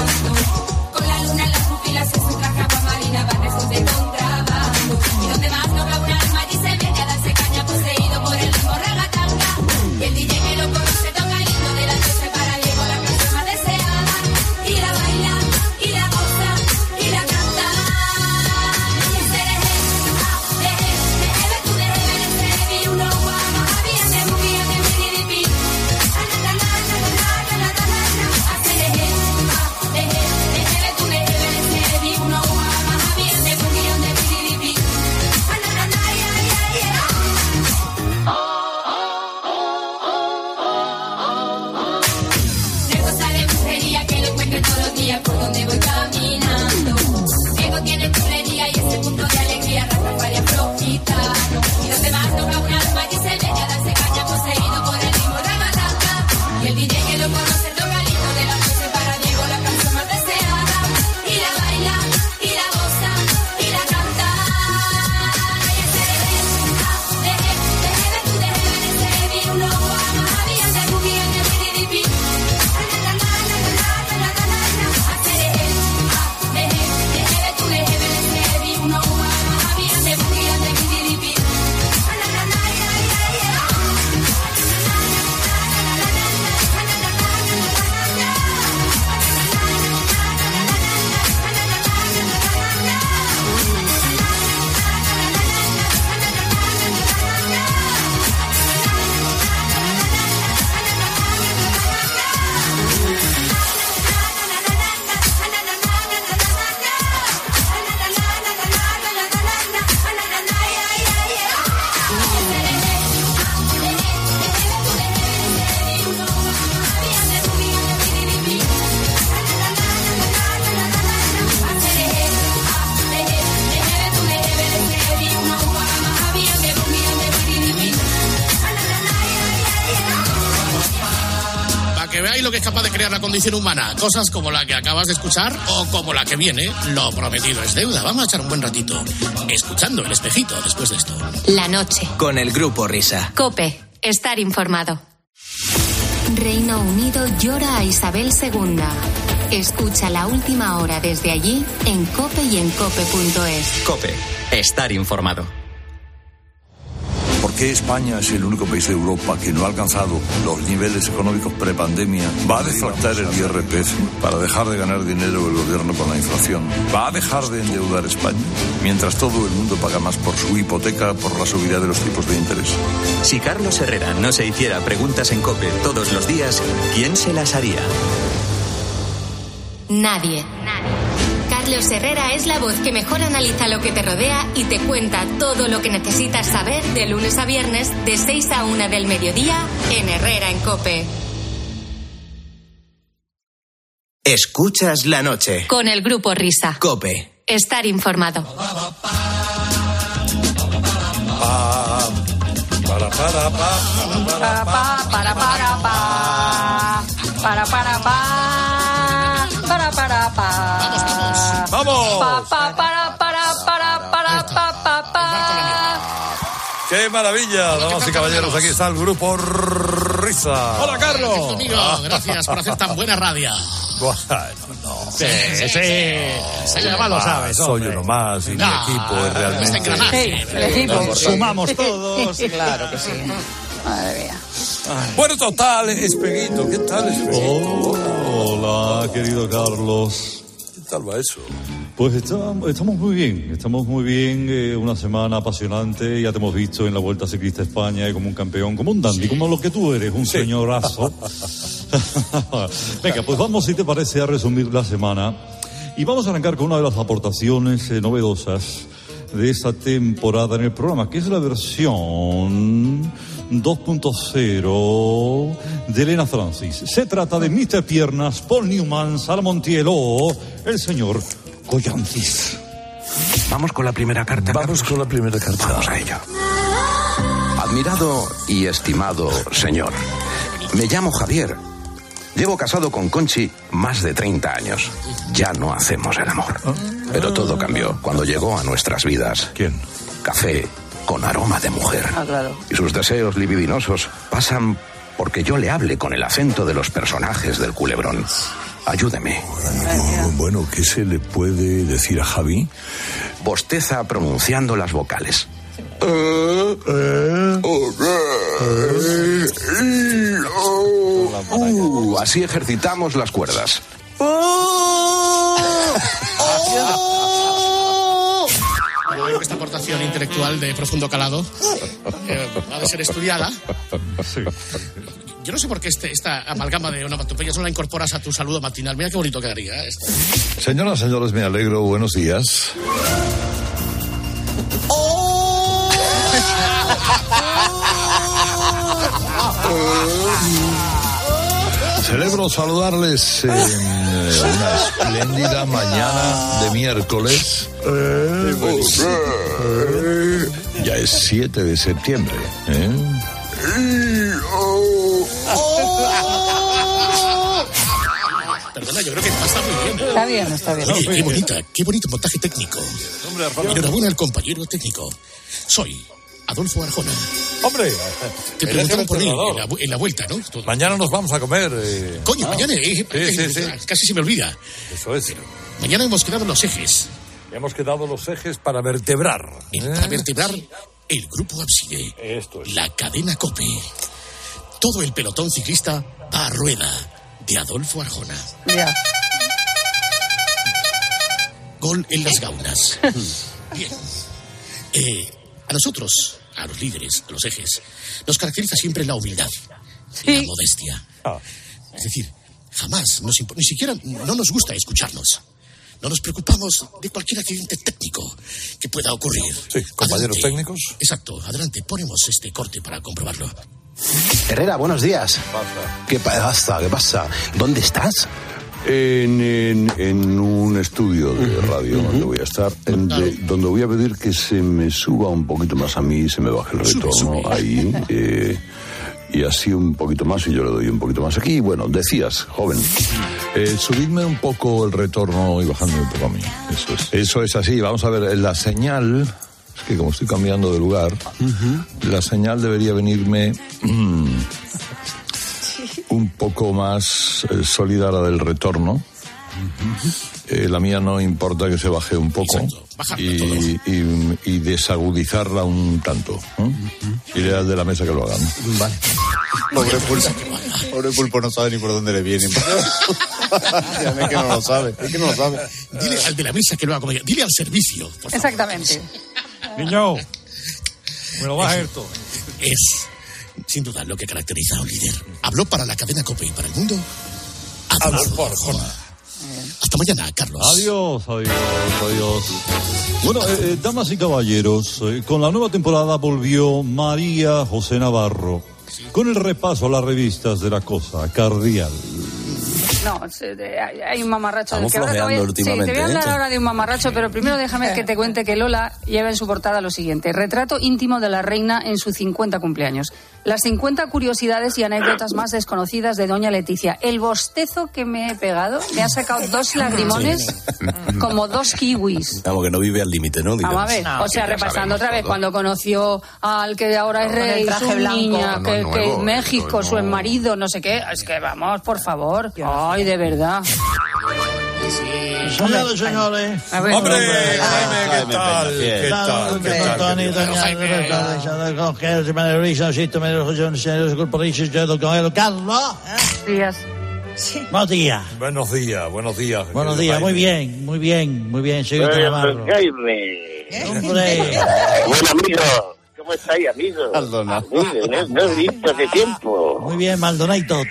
Speaker 12: Condición humana. Cosas como la que acabas de escuchar o como la que viene. Lo prometido es deuda. Vamos a echar un buen ratito escuchando el espejito después de esto.
Speaker 6: La noche.
Speaker 26: Con el grupo Risa.
Speaker 6: Cope. Estar informado. Reino Unido llora a Isabel II. Escucha la última hora desde allí en cope y en cope.es.
Speaker 26: Cope. Estar informado.
Speaker 27: ¿Por qué España es el único país de Europa que no ha alcanzado los niveles económicos prepandemia? ¿Va a deflactar el IRPF para dejar de ganar dinero el gobierno con la inflación? ¿Va a dejar de endeudar España? Mientras todo el mundo paga más por su hipoteca por la subida de los tipos de interés.
Speaker 26: Si Carlos Herrera no se hiciera preguntas en COPE todos los días, ¿quién se las haría?
Speaker 6: Nadie. Carlos Herrera es la voz que mejor analiza lo que te rodea y te cuenta todo lo que necesitas saber de lunes a viernes de 6 a 1 del mediodía en Herrera en Cope.
Speaker 26: Escuchas la noche.
Speaker 6: Con el grupo Risa.
Speaker 26: Cope.
Speaker 6: Estar informado.
Speaker 27: Para, para, pa,
Speaker 28: Para, pa, para, para, pa. Para, para, Pa, pa, para, para, para, para, pa, pa, pa.
Speaker 27: ¡Qué maravilla! Damas y caballeros, aquí está el grupo Risa.
Speaker 12: Hola, Carlos. Amigo, gracias por hacer tan buena radio.
Speaker 27: Bueno, no.
Speaker 12: Sí, sí, sí. además lo sabes.
Speaker 27: Soy uno más y mi
Speaker 12: No,
Speaker 27: equipo es realmente.
Speaker 28: Sí, el equipo.
Speaker 29: Sumamos todos.
Speaker 28: Claro que sí. Madre mía.
Speaker 27: Bueno, total, Espeguito, ¿qué tal, Espeguito?
Speaker 10: Hola, querido Carlos.
Speaker 27: ¿Qué tal va eso?
Speaker 10: Pues estamos, estamos muy bien, estamos muy bien. eh, una semana apasionante. Ya te hemos visto en la Vuelta Ciclista a España y como un campeón, como un dandy, como lo que tú eres, un señorazo. Venga, pues vamos, si te parece, a resumir la semana. Y vamos a arrancar con una de las aportaciones eh, novedosas de esta temporada en el programa, que es la versión 2.0 de Elena Francis. Se trata de Mr. Piernas, Paul Newman, Sara Montiel o el señor Collancis.
Speaker 30: Vamos con la primera carta.
Speaker 27: Vamos con la primera carta.
Speaker 30: Vamos a ello. Admirado y estimado señor, me llamo Javier. Llevo casado con Conchi más de 30 años. Ya no hacemos el amor. Pero todo cambió cuando llegó a nuestras vidas.
Speaker 27: ¿Quién?
Speaker 30: Café con aroma de mujer.
Speaker 28: Ah, claro.
Speaker 30: Y sus deseos libidinosos pasan porque yo le hable con el acento de los personajes del culebrón. Ayúdeme.
Speaker 27: Bueno, ¿qué se le puede decir a Javi?
Speaker 30: Bosteza pronunciando las vocales. Uh, así ejercitamos las cuerdas.
Speaker 12: Intelectual de profundo calado eh, ha de ser estudiada. Yo no sé por qué este, esta amalgama de onomatopeyas no la incorporas a tu saludo matinal. Mira qué bonito quedaría esto.
Speaker 27: Señoras, señores, me alegro. Buenos días. Celebro saludarles en eh, una espléndida mañana de miércoles. Ya es 7 de septiembre. ¿eh?
Speaker 12: Perdona, yo creo que está muy bien.
Speaker 28: Está bien, está bien.
Speaker 12: Oye, qué bonita, qué bonito montaje técnico. Enhorabuena al compañero técnico. Soy Adolfo Arjona.
Speaker 27: Hombre,
Speaker 12: Te
Speaker 27: el
Speaker 12: por mí en la, vu- en la vuelta, ¿no? Todo-
Speaker 27: Mañana nos vamos a comer. eh.
Speaker 12: Coño, mañana. eh,
Speaker 27: Sí, sí,
Speaker 12: eh,
Speaker 27: sí.
Speaker 12: Casi se me olvida.
Speaker 27: Eso es.
Speaker 12: Mañana hemos quedado en los ejes.
Speaker 27: Hemos quedado los ejes para vertebrar. ¿eh?
Speaker 12: Para vertebrar el grupo Abside.
Speaker 27: Esto es.
Speaker 12: La cadena Cope. Todo el pelotón ciclista va a rueda de Adolfo Arjona.
Speaker 28: Ya.
Speaker 12: Gol en las gaunas. Bien. Eh, a nosotros, a los líderes, a los ejes, nos caracteriza siempre la humildad, la modestia.
Speaker 27: Ah.
Speaker 12: Es decir, jamás, nos ni siquiera no nos gusta escucharnos. No nos preocupamos de cualquier accidente técnico que pueda ocurrir.
Speaker 27: Sí, compañeros
Speaker 12: Adelante.
Speaker 27: técnicos.
Speaker 12: Exacto, adelante, ponemos este corte para comprobarlo.
Speaker 30: Herrera, buenos días. ¿Qué pasa? ¿Qué pasa? ¿Dónde estás?
Speaker 27: En, en- en un estudio de radio donde voy a estar, en de- donde voy a pedir que se me suba un poquito más a mí, se me baje el retorno ahí. eh, y así un poquito más y yo le doy un poquito más aquí. Bueno, decías, joven, eh, subidme un poco el retorno y bajadme un poco a mí. Eso es, eso es así. Vamos a ver, la señal, es que como estoy cambiando de lugar, la señal debería venirme mm, un poco más eh, sólida la del retorno. Eh, la mía no importa que se baje un poco y, y- y desagudizarla un tanto. Iré al de la mesa que lo hagan.
Speaker 21: Vale. Pobre pulpo. Pobre pulpo no sabe ni por dónde le vienen. Ya ve que no lo sabe. Es que no lo sabe.
Speaker 12: Dile al de la mesa que lo haga como. Dile al servicio. por favor.
Speaker 28: Exactamente.
Speaker 12: Niño, me lo vas a esto. Es, sin duda, lo que caracteriza a un líder. Habló para la cadena COPE y para el mundo. Adolfo Arjona. Hasta mañana, Carlos.
Speaker 10: Adiós, adiós, adiós. Bueno, eh, eh, damas y caballeros, eh, con la nueva temporada volvió María José Navarro con el repaso a las revistas de la cosa cardial.
Speaker 28: No, hay un mamarracho.
Speaker 10: Estamos
Speaker 28: que ahora te voy a-
Speaker 10: flojeando
Speaker 28: Sí, te voy a hablar
Speaker 10: ¿eh?
Speaker 28: ahora de un mamarracho, pero primero déjame que te cuente que Lola lleva en su portada lo siguiente. Retrato íntimo de la reina en su 50 cumpleaños. Las 50 curiosidades y anécdotas más desconocidas de doña Leticia. El bostezo que me he pegado me ha sacado dos lagrimones como dos kiwis.
Speaker 31: Vamos, que no vive al límite, ¿no?
Speaker 28: Vamos a ver,
Speaker 31: Digamos.
Speaker 28: o sea, repasando otra vez, cuando conoció al que ahora es
Speaker 32: Con el
Speaker 28: rey,
Speaker 32: traje
Speaker 28: su
Speaker 32: blanco.
Speaker 28: niña,
Speaker 32: No,
Speaker 28: que,
Speaker 32: no,
Speaker 28: que en México, su marido, no sé qué, es que vamos, por favor, ay, de verdad.
Speaker 16: Señores, señores.
Speaker 28: Ver.
Speaker 16: Hombre,
Speaker 21: Jaime, ¿qué tal? ¿Qué tal? ¿Qué tal?
Speaker 16: Tony, doña Carlos.
Speaker 28: Días.
Speaker 16: Buenos días.
Speaker 21: Buenos días, buenos días.
Speaker 16: Buenos días, muy bien, muy bien, muy bien, señor
Speaker 33: Eh,
Speaker 16: Navarro.
Speaker 33: Jaime.
Speaker 16: Hombre.
Speaker 33: Buen amigo. ¿Cómo estáis, amigo?
Speaker 16: Maldonado.
Speaker 33: No, no he visto hace tiempo.
Speaker 16: Muy bien, Maldonado.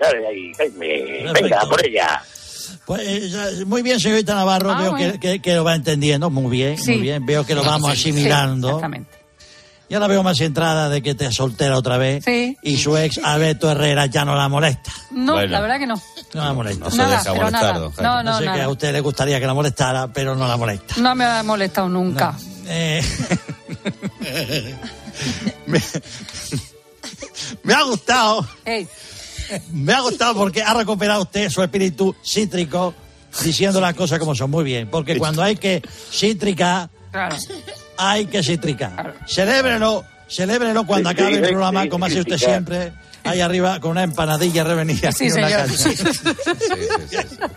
Speaker 33: Dale ahí, Jaime. Venga, por ella.
Speaker 16: Pues, eh, muy bien, señorita Navarro,
Speaker 28: Ah,
Speaker 16: veo
Speaker 28: bueno.
Speaker 16: que, que- que lo va entendiendo, muy bien,
Speaker 28: Sí.
Speaker 16: muy bien, veo que lo vamos
Speaker 28: Sí,
Speaker 16: asimilando.
Speaker 28: exactamente.
Speaker 16: Ya la veo más centrada de que te soltera otra vez. Y su ex, Alberto Herrera, ya no la molesta.
Speaker 28: No,
Speaker 16: Bueno.
Speaker 28: la verdad que no.
Speaker 16: No la molesta.
Speaker 28: No se Nada, deja pero molestar, nada. don Jaime. No, no,
Speaker 16: sé que a usted le gustaría que la molestara, pero no la molesta.
Speaker 28: No me ha molestado nunca.
Speaker 16: Eh, me, me ha gustado. Me ha gustado porque ha recuperado usted su espíritu cítrico diciendo las cosas como son. Muy bien. Porque cuando hay que cítrica,
Speaker 28: Claro.
Speaker 16: Hay que citricar. Celébrelo, celébrelo cuando
Speaker 33: Sí,
Speaker 16: acabe
Speaker 33: sí,
Speaker 16: el
Speaker 33: sí,
Speaker 16: programa,
Speaker 33: sí,
Speaker 16: como hace usted siempre, ahí arriba con una empanadilla revenida.
Speaker 28: Sí,
Speaker 16: y una
Speaker 28: señor.
Speaker 16: cancha.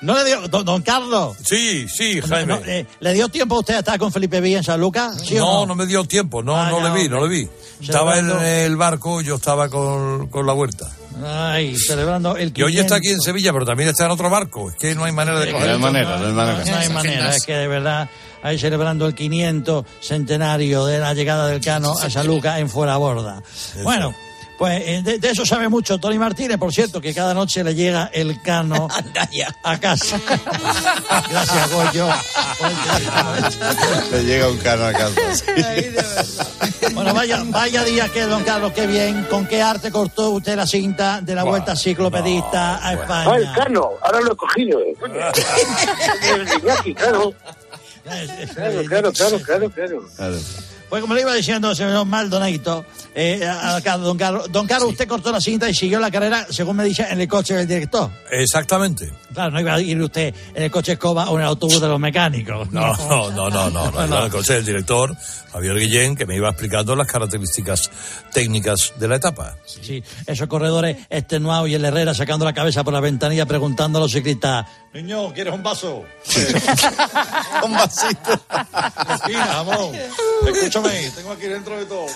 Speaker 16: ¿No le dio, don, don Carlos?
Speaker 21: Sí, sí, Jaime.
Speaker 16: No, eh, ¿Le dio tiempo a usted a estar con Felipe Villa en San Lucas? ¿Sí
Speaker 21: no,
Speaker 16: no?
Speaker 21: no me dio tiempo, no,
Speaker 16: Ah,
Speaker 21: no le vi,
Speaker 16: hombre.
Speaker 21: no le vi. Estaba en el barco, yo estaba con, con la huerta.
Speaker 16: Ay, celebrando el
Speaker 21: Y hoy está aquí en
Speaker 16: 500.
Speaker 21: Sevilla, pero también está en otro barco. Es que no hay manera de coger.
Speaker 16: No hay manera, es que de verdad, ahí celebrando el 500 centenario de la llegada del Cano a San Lucas en Fuera Borda. Bueno, pues eh, de, de eso sabe mucho Tony Martínez, por cierto, que cada noche le llega el Cano a casa. Gracias, Goyo.
Speaker 21: Le llega un cano a casa.
Speaker 16: Bueno, vaya, vaya día que, don Carlos, qué bien. ¿Con qué arte cortó usted la cinta de la vuelta ciclopedista a España?
Speaker 33: Ah, el Cano. Ahora lo he cogido. eh. El Iñaki, claro. Claro, claro, claro, claro, claro.
Speaker 16: Pues como le iba diciendo, señor Maldonado, eh, don Carlos, don Carlos, usted cortó la cinta y siguió la carrera, según me dice, en el coche del director.
Speaker 21: Exactamente.
Speaker 16: Claro, no iba a ir usted en el coche escoba o en el autobús de los mecánicos.
Speaker 21: No, no, no, no, no. no. En el coche del director, Javier Guillén, que me iba explicando las características técnicas de la etapa.
Speaker 16: Sí, esos corredores extenuados y el Herrera sacando la cabeza por la ventanilla preguntando a los ciclistas,
Speaker 10: Niño, ¿quieres un vaso?
Speaker 21: un vasito.
Speaker 10: Respira, amor. Escúchame, tengo aquí dentro de todo.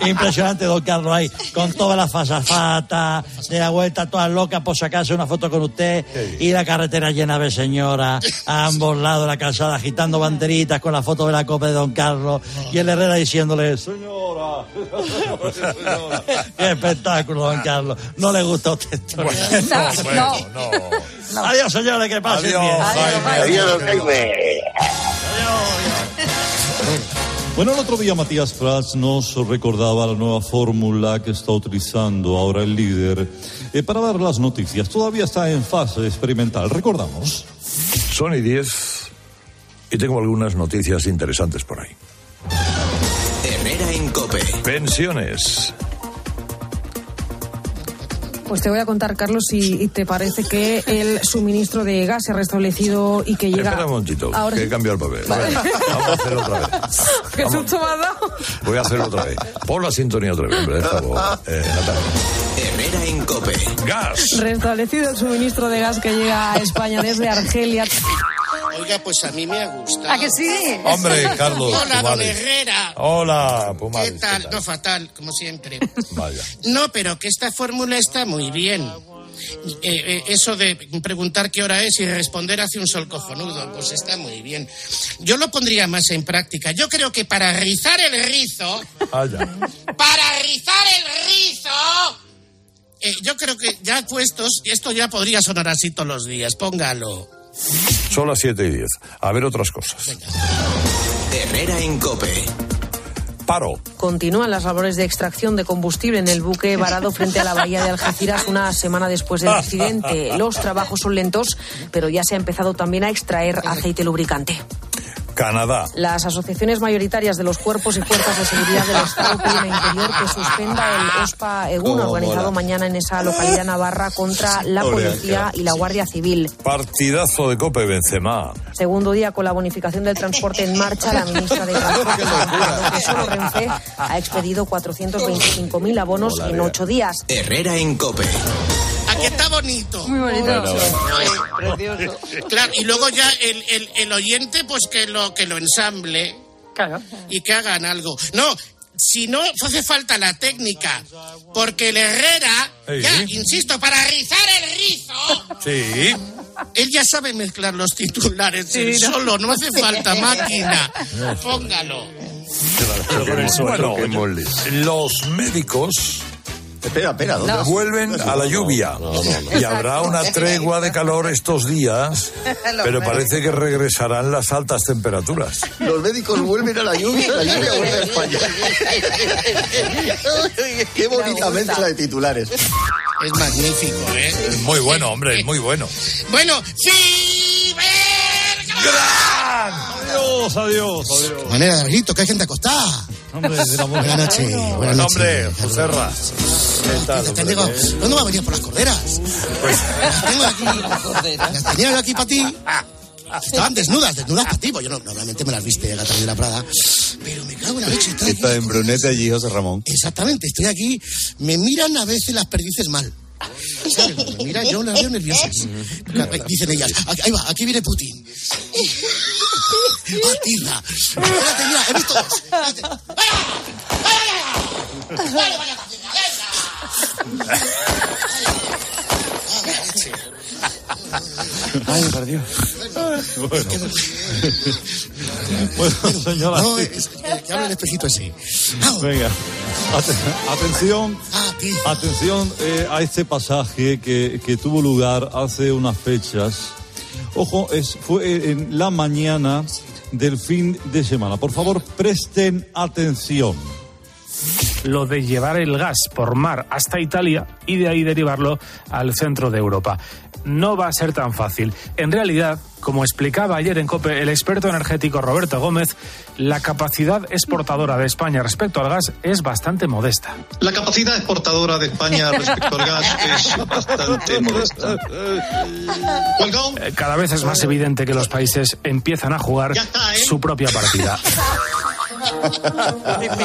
Speaker 16: Impresionante, don Carlos, ahí, con todas las fasafatas, de la vuelta, todas locas por sacarse una foto con usted, y la carretera llena de señoras, a ambos lados de la calzada, agitando banderitas con la foto de la copa de don Carlos, y el Herrera diciéndole, señora, señora. qué espectáculo, don Carlos. No le gusta a usted esto.
Speaker 33: no.
Speaker 16: Adiós, señores, que pasen
Speaker 33: Adiós,
Speaker 16: bien.
Speaker 33: Jaime. Adiós, don Jaime.
Speaker 10: Bueno, el otro día Matías Prats nos recordaba la nueva fórmula que está utilizando ahora el líder eh, para dar las noticias. Todavía está en fase experimental, recordamos.
Speaker 27: Son y 10 Y tengo algunas noticias interesantes por ahí.
Speaker 5: Herrera en Cope.
Speaker 27: Pensiones.
Speaker 34: Pues te voy a contar, Carlos, si te parece que el suministro de gas se ha restablecido y que llega.
Speaker 27: Espera un momentito,
Speaker 34: Ahora
Speaker 27: que he cambiado el papel. Vamos a hacerlo otra vez.
Speaker 34: ¿Qué susto me?
Speaker 27: Voy a hacerlo otra vez. Pon la sintonía otra vez, hombre, por favor. Eh, Natalia.
Speaker 5: Herrera en Cope.
Speaker 27: Gas.
Speaker 34: Restablecido el suministro de gas que llega a España desde Argelia.
Speaker 12: Oiga, pues a mí me ha gustado.
Speaker 28: ¿A que sí?
Speaker 27: Hombre, Carlos.
Speaker 12: Hola, don. Herrera.
Speaker 27: Hola,
Speaker 12: ¿Qué tal? No, fatal, como siempre.
Speaker 27: Vaya.
Speaker 12: No, pero que esta fórmula está muy bien. Eh, eh, eso de preguntar qué hora es y responder hace un sol cojonudo, pues está muy bien. Yo lo pondría más en práctica. Yo creo que para rizar el rizo,
Speaker 27: Ah,
Speaker 12: para rizar el rizo, eh, yo creo que ya puestos, esto ya podría sonar así todos los días. Póngalo.
Speaker 27: Son las 7 y 10. A ver otras cosas.
Speaker 5: Herrera en Cope.
Speaker 27: Paro.
Speaker 34: Continúan las labores de extracción de combustible en el buque varado frente a la bahía de Algeciras una semana después del accidente. Los trabajos son lentos, pero ya se ha empezado también a extraer aceite lubricante.
Speaker 27: Canadá.
Speaker 34: Las asociaciones mayoritarias de los cuerpos y fuerzas de seguridad del Estado piden a Interior que suspenda el OSPA EGUN organizado
Speaker 27: mola.
Speaker 34: mañana en esa localidad navarra contra la policía y la Guardia Civil.
Speaker 27: Partidazo de Cope Benzema.
Speaker 34: Segundo día con la bonificación del transporte en marcha, la ministra de que solo Renfe ha expedido 425.000 abonos en ocho días.
Speaker 5: Herrera en Cope.
Speaker 12: Aquí está bonito.
Speaker 28: Muy bonito.
Speaker 12: Precioso. Claro, y luego ya el, el, el oyente, pues que lo, que lo ensamble.
Speaker 28: Claro.
Speaker 12: Y que hagan algo. No, si no hace falta la técnica, porque el Herrera,
Speaker 27: Sí.
Speaker 12: ya, insisto, para rizar el rizo,
Speaker 27: Sí.
Speaker 12: él ya sabe mezclar los titulares
Speaker 28: Sí,
Speaker 12: él
Speaker 28: ¿no?
Speaker 12: solo, no hace falta máquina. Póngalo.
Speaker 27: Bueno, los médicos
Speaker 21: Espera, espera. ¿dónde
Speaker 27: vuelven a la lluvia y habrá una tregua de calor estos días, pero parece que regresarán las altas temperaturas.
Speaker 21: Los médicos vuelven a la lluvia, la lluvia vuelve a España. Qué bonita mezcla de titulares.
Speaker 12: Es magnífico, ¿eh?
Speaker 27: Es muy bueno, hombre, es muy bueno.
Speaker 12: Bueno, sí.
Speaker 10: Adiós, adiós, adiós.
Speaker 12: Manera de abririto, que hay gente acostada.
Speaker 10: Hombre, de la
Speaker 12: Buenas noches. Buenas
Speaker 27: Buen
Speaker 12: noches.
Speaker 27: hombre, José Ra. ¿Qué tal,
Speaker 12: Te
Speaker 27: hombre?
Speaker 12: tengo- ¿Cuándo va a venir por las corderas? Las tengo aquí. Las tenía yo aquí para ti. Estaban desnudas, desnudas para ti. Pues yo no- normalmente me las viste Gata de la Prada. Pero me cago en la leche. Está
Speaker 21: en Brunete allí, José Ramón.
Speaker 12: Exactamente, estoy aquí. Me miran a veces las perdices mal. ¿Sabes? Me miran, yo las veo nerviosas. Dicen ellas, "Aquí- ahí va, aquí viene Putin. ¡Ah, tira! Espérate, mira, he visto dos. Espérate. ¡Vaya! ¡Vaya! ¡Vaya, vaya,
Speaker 21: Ay, por Dios.
Speaker 10: Bueno, señora.
Speaker 12: No, es, que hable el espejito ese.
Speaker 10: Venga, Ate- atención,
Speaker 12: Ah,
Speaker 10: atención eh, a este pasaje que, que tuvo lugar hace unas fechas. Ojo, es, fue en la mañana del fin de semana. Por favor, presten atención.
Speaker 31: Lo de llevar el gas por mar hasta Italia y de ahí derivarlo al centro de Europa. No va a ser tan fácil. En realidad, como explicaba ayer en COPE el experto energético Roberto Gómez, la capacidad exportadora de España respecto al gas es bastante modesta.
Speaker 35: La capacidad exportadora de España respecto al gas es bastante modesta.
Speaker 31: Eh, Cada vez es más evidente que los países empiezan a jugar su propia partida.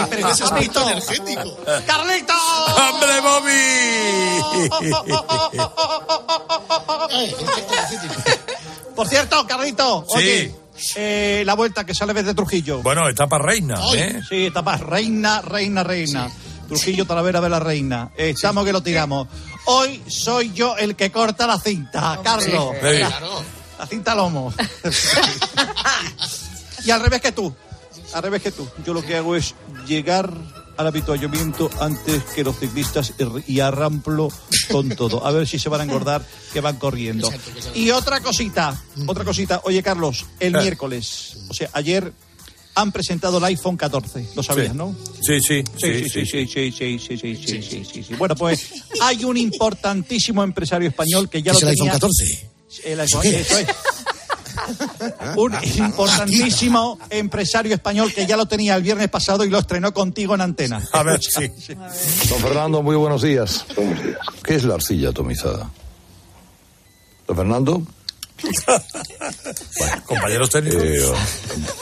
Speaker 12: Pero ese espíritu energético.
Speaker 28: ¡Carlito!
Speaker 27: ¡Hombre, Bobby!
Speaker 15: Por cierto, Carlito,
Speaker 27: Sí.
Speaker 15: oye, eh, la vuelta que sale desde Trujillo.
Speaker 27: Bueno, etapa reina, ¿eh?
Speaker 15: Sí, etapa reina, reina, reina. Trujillo Talavera de la Reina. Estamos que lo tiramos. Hoy soy yo el que corta la cinta, Carlos.
Speaker 27: Sí.
Speaker 15: La, la cinta lomo. y al revés que tú. Al revés que tú. Yo lo que hago es llegar al habituallamiento antes que los ciclistas y arramplo con todo. A ver si se van a engordar que van corriendo. Y otra cosita, otra cosita. Oye, Carlos, el
Speaker 27: Eh.
Speaker 15: miércoles, o sea, ayer han presentado el iPhone 14. Lo sabías,
Speaker 27: Sí.
Speaker 15: ¿no?
Speaker 27: Sí, sí,
Speaker 15: Sí, sí, sí, sí, sí, sí, sí, sí, sí, sí, sí, sí. Bueno, pues hay un importantísimo empresario español que ya
Speaker 12: ¿Es
Speaker 15: lo
Speaker 12: el
Speaker 15: tenía...
Speaker 12: iPhone 14?
Speaker 15: El iPhone, eso es. Un importantísimo empresario español que ya lo tenía el viernes pasado y lo estrenó contigo en antena.
Speaker 27: A ver, sí. Don Fernando, muy buenos días. ¿Qué es la arcilla atomizada? Don Fernando.
Speaker 36: Compañeros técnicos.
Speaker 27: Eh,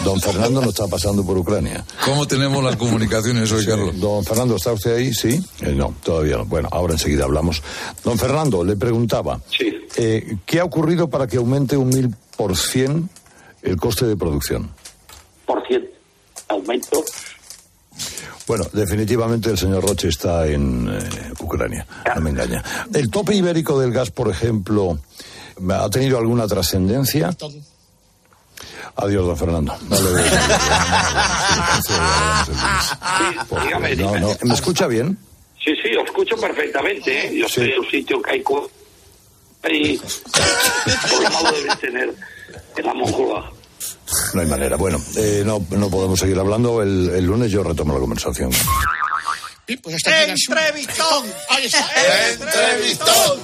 Speaker 27: don Fernando no está pasando por Ucrania.
Speaker 36: ¿Cómo tenemos las comunicaciones hoy,
Speaker 27: Sí.
Speaker 36: Carlos?
Speaker 27: Don Fernando, ¿está usted ahí? Sí. Eh, no, todavía no. Bueno, ahora enseguida hablamos. Don Fernando, le preguntaba. eh, ¿Qué ha ocurrido para que aumente un mil por cien el coste de producción?
Speaker 33: Por cien. Aumento.
Speaker 27: Bueno, definitivamente el señor Roche está en eh, Ucrania, no me engaña. ¿El tope ibérico del gas, por ejemplo, ha tenido alguna trascendencia? Adiós, don Fernando. No le veo.
Speaker 33: dígame,
Speaker 27: No, no. ¿Me escucha bien?
Speaker 33: Sí, sí, lo escucho perfectamente. ¿eh? Yo
Speaker 27: Sí.
Speaker 33: estoy en un sitio que hay... hay... Por lo malo debe tener en la.
Speaker 27: No hay manera. Bueno, eh, no, no podemos seguir hablando. El, el lunes yo retomo la conversación.
Speaker 12: Pues asunto.
Speaker 15: ¡Entrevistón!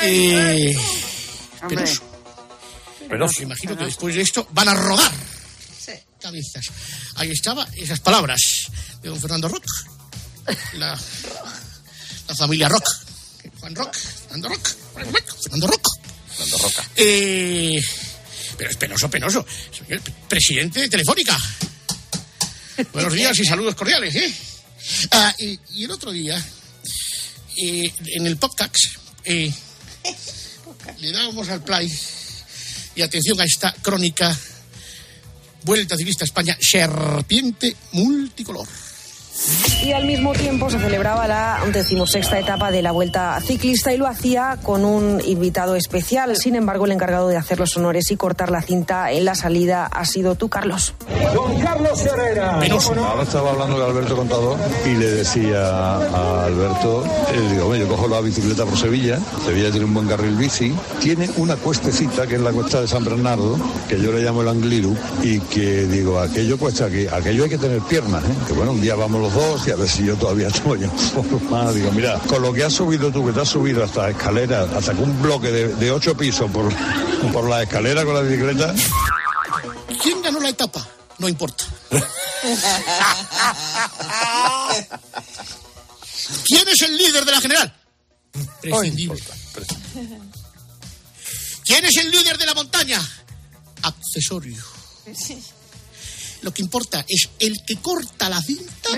Speaker 12: Ahí penoso. Penoso. Imagino que después de esto van a rodar cabezas. Ahí estaba esas palabras de don Fernando Rock. La, la familia Rock. Juan Rock, Fernando Rock, Fernando Rock.
Speaker 23: Fernando Roca.
Speaker 12: Eh, pero es penoso, penoso. Señor presidente de Telefónica. Buenos días y saludos cordiales, ¿eh? Ah, y, y el otro día, eh, en el podcast, eh, le dábamos al play. Y atención a esta crónica. Vuelta Ciclista España, serpiente multicolor.
Speaker 34: Y al mismo tiempo se celebraba la decimosexta etapa de la Vuelta Ciclista y lo hacía con un invitado especial. Sin embargo, el encargado de hacer los honores y cortar la cinta en la salida ha sido tú, Carlos.
Speaker 37: Don Carlos Herrera.
Speaker 27: Ahora estaba hablando con Alberto Contador y le decía a Alberto, eh, digo, "Hombre, yo cojo la bicicleta por Sevilla, Sevilla tiene un buen carril bici, tiene una cuestecita que es la cuesta de San Bernardo, que yo le llamo el Angliru, y que digo, aquello cuesta aquí, aquello hay que tener piernas, ¿eh? que bueno, un día vamos los dos y a ver si yo todavía estoy en forma. Digo, mira, con lo que has subido tú, que te has subido hasta escaleras, hasta que un bloque de, de ocho pisos por, por la escalera con la bicicleta,
Speaker 12: ¿Quién ganó la etapa? No importa. ¿Quién es el líder de la general? Prescindible. ¿Quién es el líder de la montaña? Accesorio. Lo que importa es el que corta la cinta,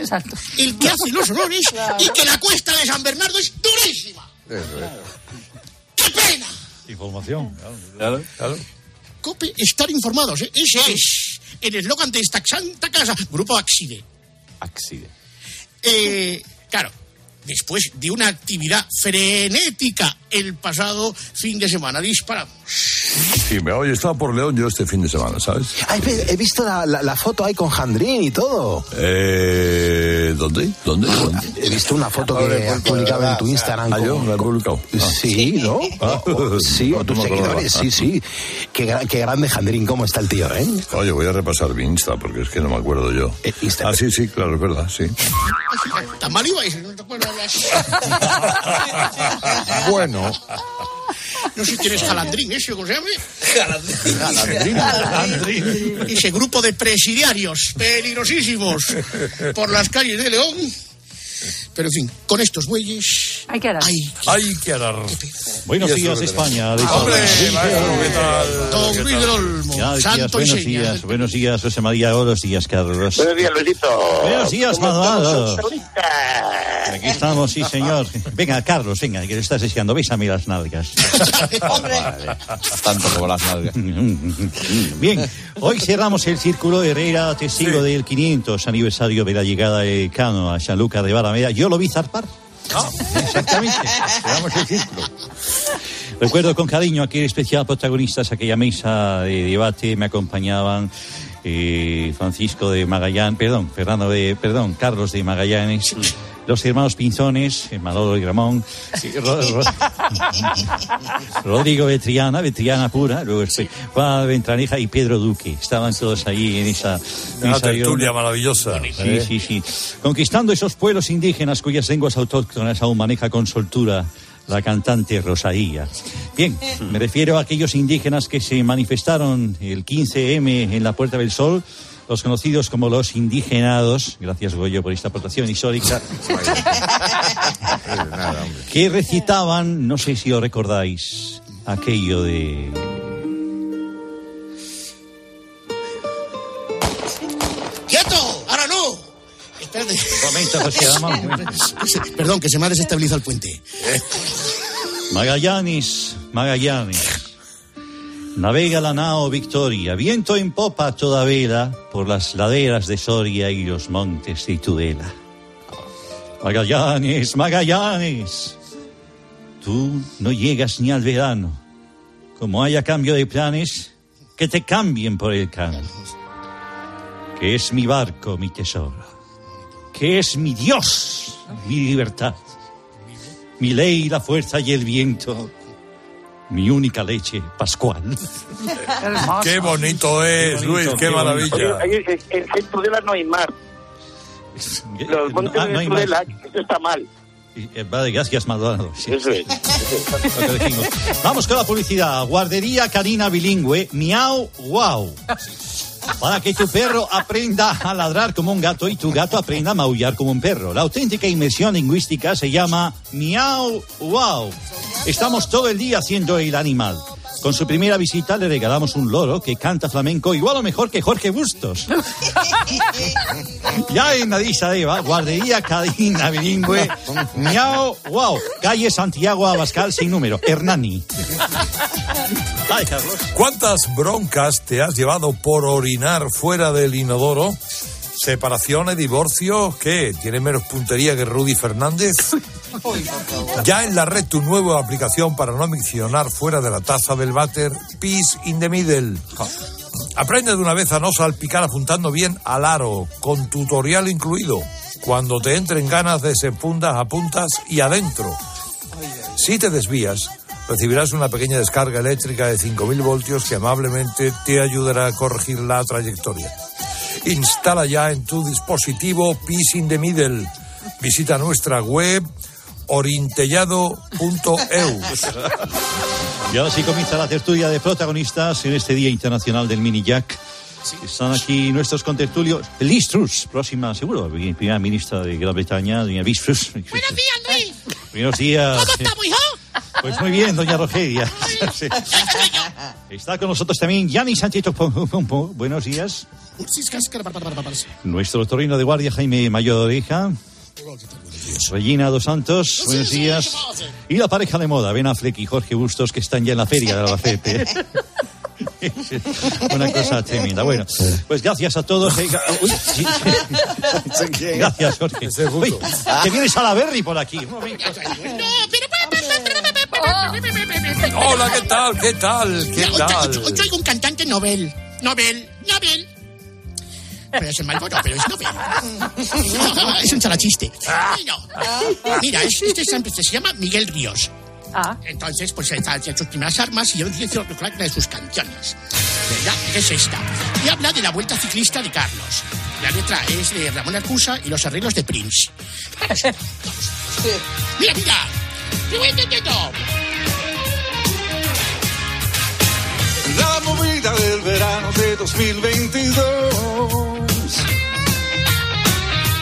Speaker 12: el que hace los honores y que la cuesta de San Bernardo es durísima. ¡Qué pena!
Speaker 10: Información.
Speaker 27: Claro, claro.
Speaker 12: Cope, estar informados. ¿eh? Ese es el eslogan de esta santa casa. Grupo Axide.
Speaker 23: Axide.
Speaker 12: Eh, claro, después de una actividad frenética el pasado fin de semana, disparamos.
Speaker 27: Sí, me oye, estaba por León yo este fin de semana, ¿sabes?
Speaker 38: Ay, he visto la, la- la foto ahí con Jandrín y todo.
Speaker 27: Eh, ¿Dónde? ¿Dónde? ¿Dónde?
Speaker 38: He visto una foto que has publicado en tu Instagram.
Speaker 27: Ah, yo, la he publicado.
Speaker 38: Sí, ¿no?
Speaker 27: Ah.
Speaker 38: O- sí, o
Speaker 27: No
Speaker 38: tus seguidores, sí, sí. Qué, qué grande Jandrín, cómo está el tío, ¿eh?
Speaker 27: Oye, voy a repasar mi Insta porque es que no me acuerdo yo. Ah, sí, sí, claro, es verdad, sí.
Speaker 12: Tan mal ibais, no te acuerdas.
Speaker 27: Bueno.
Speaker 12: No sé quién es Jalandrín, ¿ese cómo se llama?
Speaker 27: Jalandrín.
Speaker 12: Jalandrín. Ese grupo de presidiarios peligrosísimos por las calles de León. Pero en fin, con estos bueyes.
Speaker 28: Hay que dar.
Speaker 10: Hay que dar. Buenos días, España.
Speaker 12: ¡Hombre, qué tal? Don Olmo, santo
Speaker 10: buenos días, buenos días, José María. Buenos días, Carlos.
Speaker 33: Buenos días, Luisito.
Speaker 10: Buenos días,
Speaker 33: ¿Cómo estamos,
Speaker 10: Manolo.
Speaker 33: Carlita?
Speaker 10: Aquí estamos, sí, señor. Venga, Carlos, venga, que le estás deseando. Bésame las nalgas.
Speaker 21: Tanto como las nalgas.
Speaker 10: Bien, hoy cerramos el círculo Herrera, testigo del 500 aniversario de la llegada de Cano a Sanlúcar de Barrameda. Yo lo vi zarpar. Exactamente. Cerramos el círculo. Recuerdo con cariño a aquel especial protagonistas, aquella mesa de debate, me acompañaban eh, Francisco de Magallanes, perdón, Fernando de, perdón, Carlos de Magallanes, los hermanos Pinzones, eh, Manolo y Ramón, Ro- Ro- Rodrigo de Triana, de Triana pura, luego Juan Ventraneja y Pedro Duque. Estaban todos ahí en esa... en
Speaker 36: Una
Speaker 10: esa
Speaker 36: tertulia maravillosa.
Speaker 10: Sí,
Speaker 36: ¿eh?
Speaker 10: sí, sí. Conquistando esos pueblos indígenas cuyas lenguas autóctonas aún maneja con soltura la cantante Rosalía. Bien, me refiero a aquellos indígenas que se manifestaron el 15M en la Puerta del Sol, los conocidos como los indigenados, gracias Goyo por esta aportación histórica, que recitaban, no sé si os recordáis, aquello de...
Speaker 12: ¡Quieto! ¡Ahora no! Espérate.
Speaker 10: Momento, José Adamán.
Speaker 12: Perdón, que se me ha desestabilizado el puente.
Speaker 10: Magallanes, Magallanes. Navega la nao Victoria, viento en popa toda vela por las laderas de Soria y los montes de Tudela. Magallanes, Magallanes, tú no llegas ni al verano. Como haya cambio de planes, que te cambien por el cano. Que es mi barco, mi tesoro. Que es mi Dios, mi libertad. Mi ley, la fuerza y el viento. Mi única leche, Pascual.
Speaker 36: Qué bonito es, Luis, qué maravilla.
Speaker 33: Oye, oye, en Tudela no hay mar. Los montes
Speaker 10: Ah, no
Speaker 33: de
Speaker 10: hay
Speaker 33: Tudela, esto está mal.
Speaker 10: Eh, Vale, gracias, Maldonado. Sí.
Speaker 33: Eso es.
Speaker 10: Vamos con la publicidad. Guardería Carina Bilingüe, miau, wow. Para que tu perro aprenda a ladrar como un gato y tu gato aprenda a maullar como un perro. La auténtica inmersión lingüística se llama miau, wow. Estamos todo el día haciendo el animal. Con su primera visita le regalamos un loro que canta flamenco igual o mejor que Jorge Bustos. Ya en Nadisa Eva, guardería Cadina Bilingüe, miau, wow, calle Santiago Abascal sin número, Hernani. Ay, Carlos.
Speaker 36: ¿Cuántas broncas te has llevado por orinar fuera del inodoro? ¿Separaciones, divorcio? ¿Qué? ¿Tiene menos puntería que Rudy Fernández? Ya en la red tu nueva aplicación para no miccionar fuera de la taza del váter, Peace in the Middle. Aprende de una vez a no salpicar apuntando bien al aro, con tutorial incluido. Cuando te entren ganas de fundas, apuntas y adentro. Si te desvías, recibirás una pequeña descarga eléctrica de 5.000 voltios que amablemente te ayudará a corregir la trayectoria. Instala ya en tu dispositivo Peace in the Middle. Visita nuestra web orintellado.eu.
Speaker 10: Y ahora sí comienza la tertulia de protagonistas en este Día Internacional del Mini Jack. Están aquí nuestros contertulios. Liz Truss, próxima, seguro, primera ministra de Gran Bretaña, doña Liz Truss.
Speaker 12: Buenos días, Luis.
Speaker 10: Buenos días.
Speaker 12: ¿Cómo estamos, hijo?
Speaker 10: Pues muy bien, doña Rogeria. Sí. Está con nosotros también Yanni Sánchez. Buenos días. Nuestro torino de guardia, Jaime Mayor Oreja. Regina Dos Santos, buenos días. Y la pareja de moda, Ben Affleck y Jorge Bustos, que están ya en la feria de Albacete. Una cosa tremenda. Bueno, pues gracias a todos. Eh, uy, sí. Gracias, Jorge. Uy, que vienes a la Berry por aquí. Un momento.
Speaker 36: Hola, ¿qué tal? ¿Qué tal? ¿Qué tal?
Speaker 12: Hoy, traigo un cantante Nobel. Nobel, Nobel. Pero es el Malboro, pero es Nobel. No, es un charachiste. No. Mira, es- este es- se llama Miguel Ríos.
Speaker 28: Ah.
Speaker 12: Entonces, pues está sus primeras armas y yo decido recordar una de sus canciones. ¿Verdad? Es esta. Y habla de la vuelta ciclista de Carlos. La letra es de Ramón Arcusa y los arreglos de Prince. Vamos. Mira, mira.
Speaker 11: La movida del verano de 2022.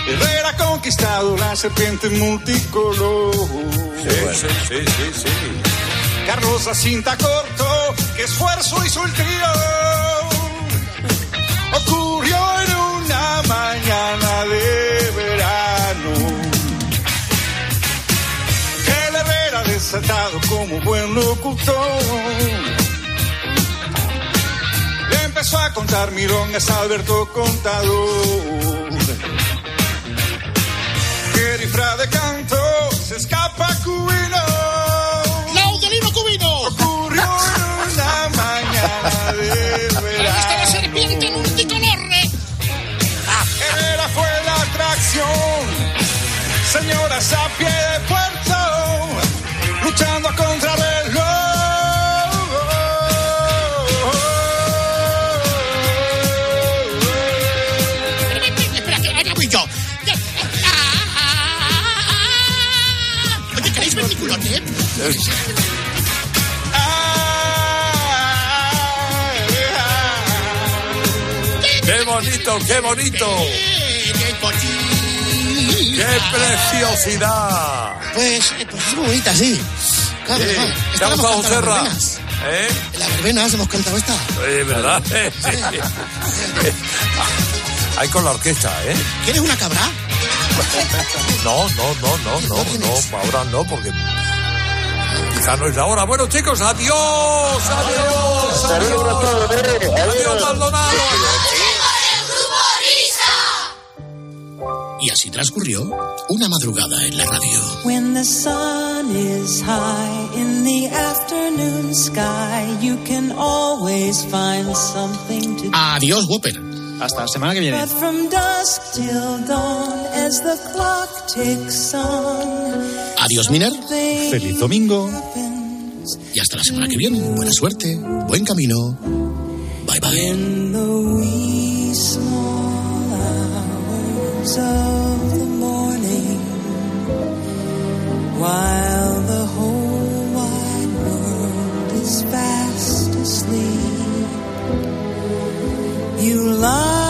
Speaker 11: Herrera ha conquistado la serpiente multicolor.
Speaker 36: Sí, sí, sí, sí, sí.
Speaker 11: Carlos la cinta corto, qué esfuerzo hizo el tío. Ocurrió en una mañana de verano. El Herrera desatado como buen locutor. Empezó a contar mirongas a Alberto Contador. Que disfraz de canto se escapa cubino.
Speaker 12: ¡Laudelino cubino!
Speaker 11: Ocurrió en una mañana de
Speaker 12: ¡Está la
Speaker 11: verano.
Speaker 12: serpiente multicolor!
Speaker 11: Herrera fue la atracción. Señoras a pie de puerto,
Speaker 36: bonito, qué bonito. ¡Qué preciosidad!
Speaker 12: Pues, eh, pues es muy bonita, sí. Claro,
Speaker 36: Sí,
Speaker 12: claro.
Speaker 36: ¿te
Speaker 12: Esta
Speaker 36: ha
Speaker 12: la hemos
Speaker 36: gustado,
Speaker 12: cantado en
Speaker 36: Serra?
Speaker 12: verbenas.
Speaker 36: ¿Eh?
Speaker 12: En las verbenas hemos cantado esta.
Speaker 36: Eh, ¿Verdad? Sí. Hay con la orquesta, ¿eh?
Speaker 12: ¿Quieres una cabra?
Speaker 36: No, no, no, no, no, no, ahora no, porque quizá no es la hora. Bueno, chicos, adiós, adiós, adiós. Adiós, Maldonado.
Speaker 12: Y así transcurrió una madrugada en la radio.
Speaker 39: When the sun is high in the afternoon sky, you can always find something to do.
Speaker 12: Adiós, Whopper.
Speaker 40: Hasta la semana que viene.
Speaker 39: But from dusk till dawn, as the clock ticks on,
Speaker 12: Adiós, Miner.
Speaker 25: Feliz domingo.
Speaker 12: Y hasta la semana que viene. Buena suerte, buen camino. Bye bye.
Speaker 39: Of the morning, while the whole wide world is fast asleep, you lie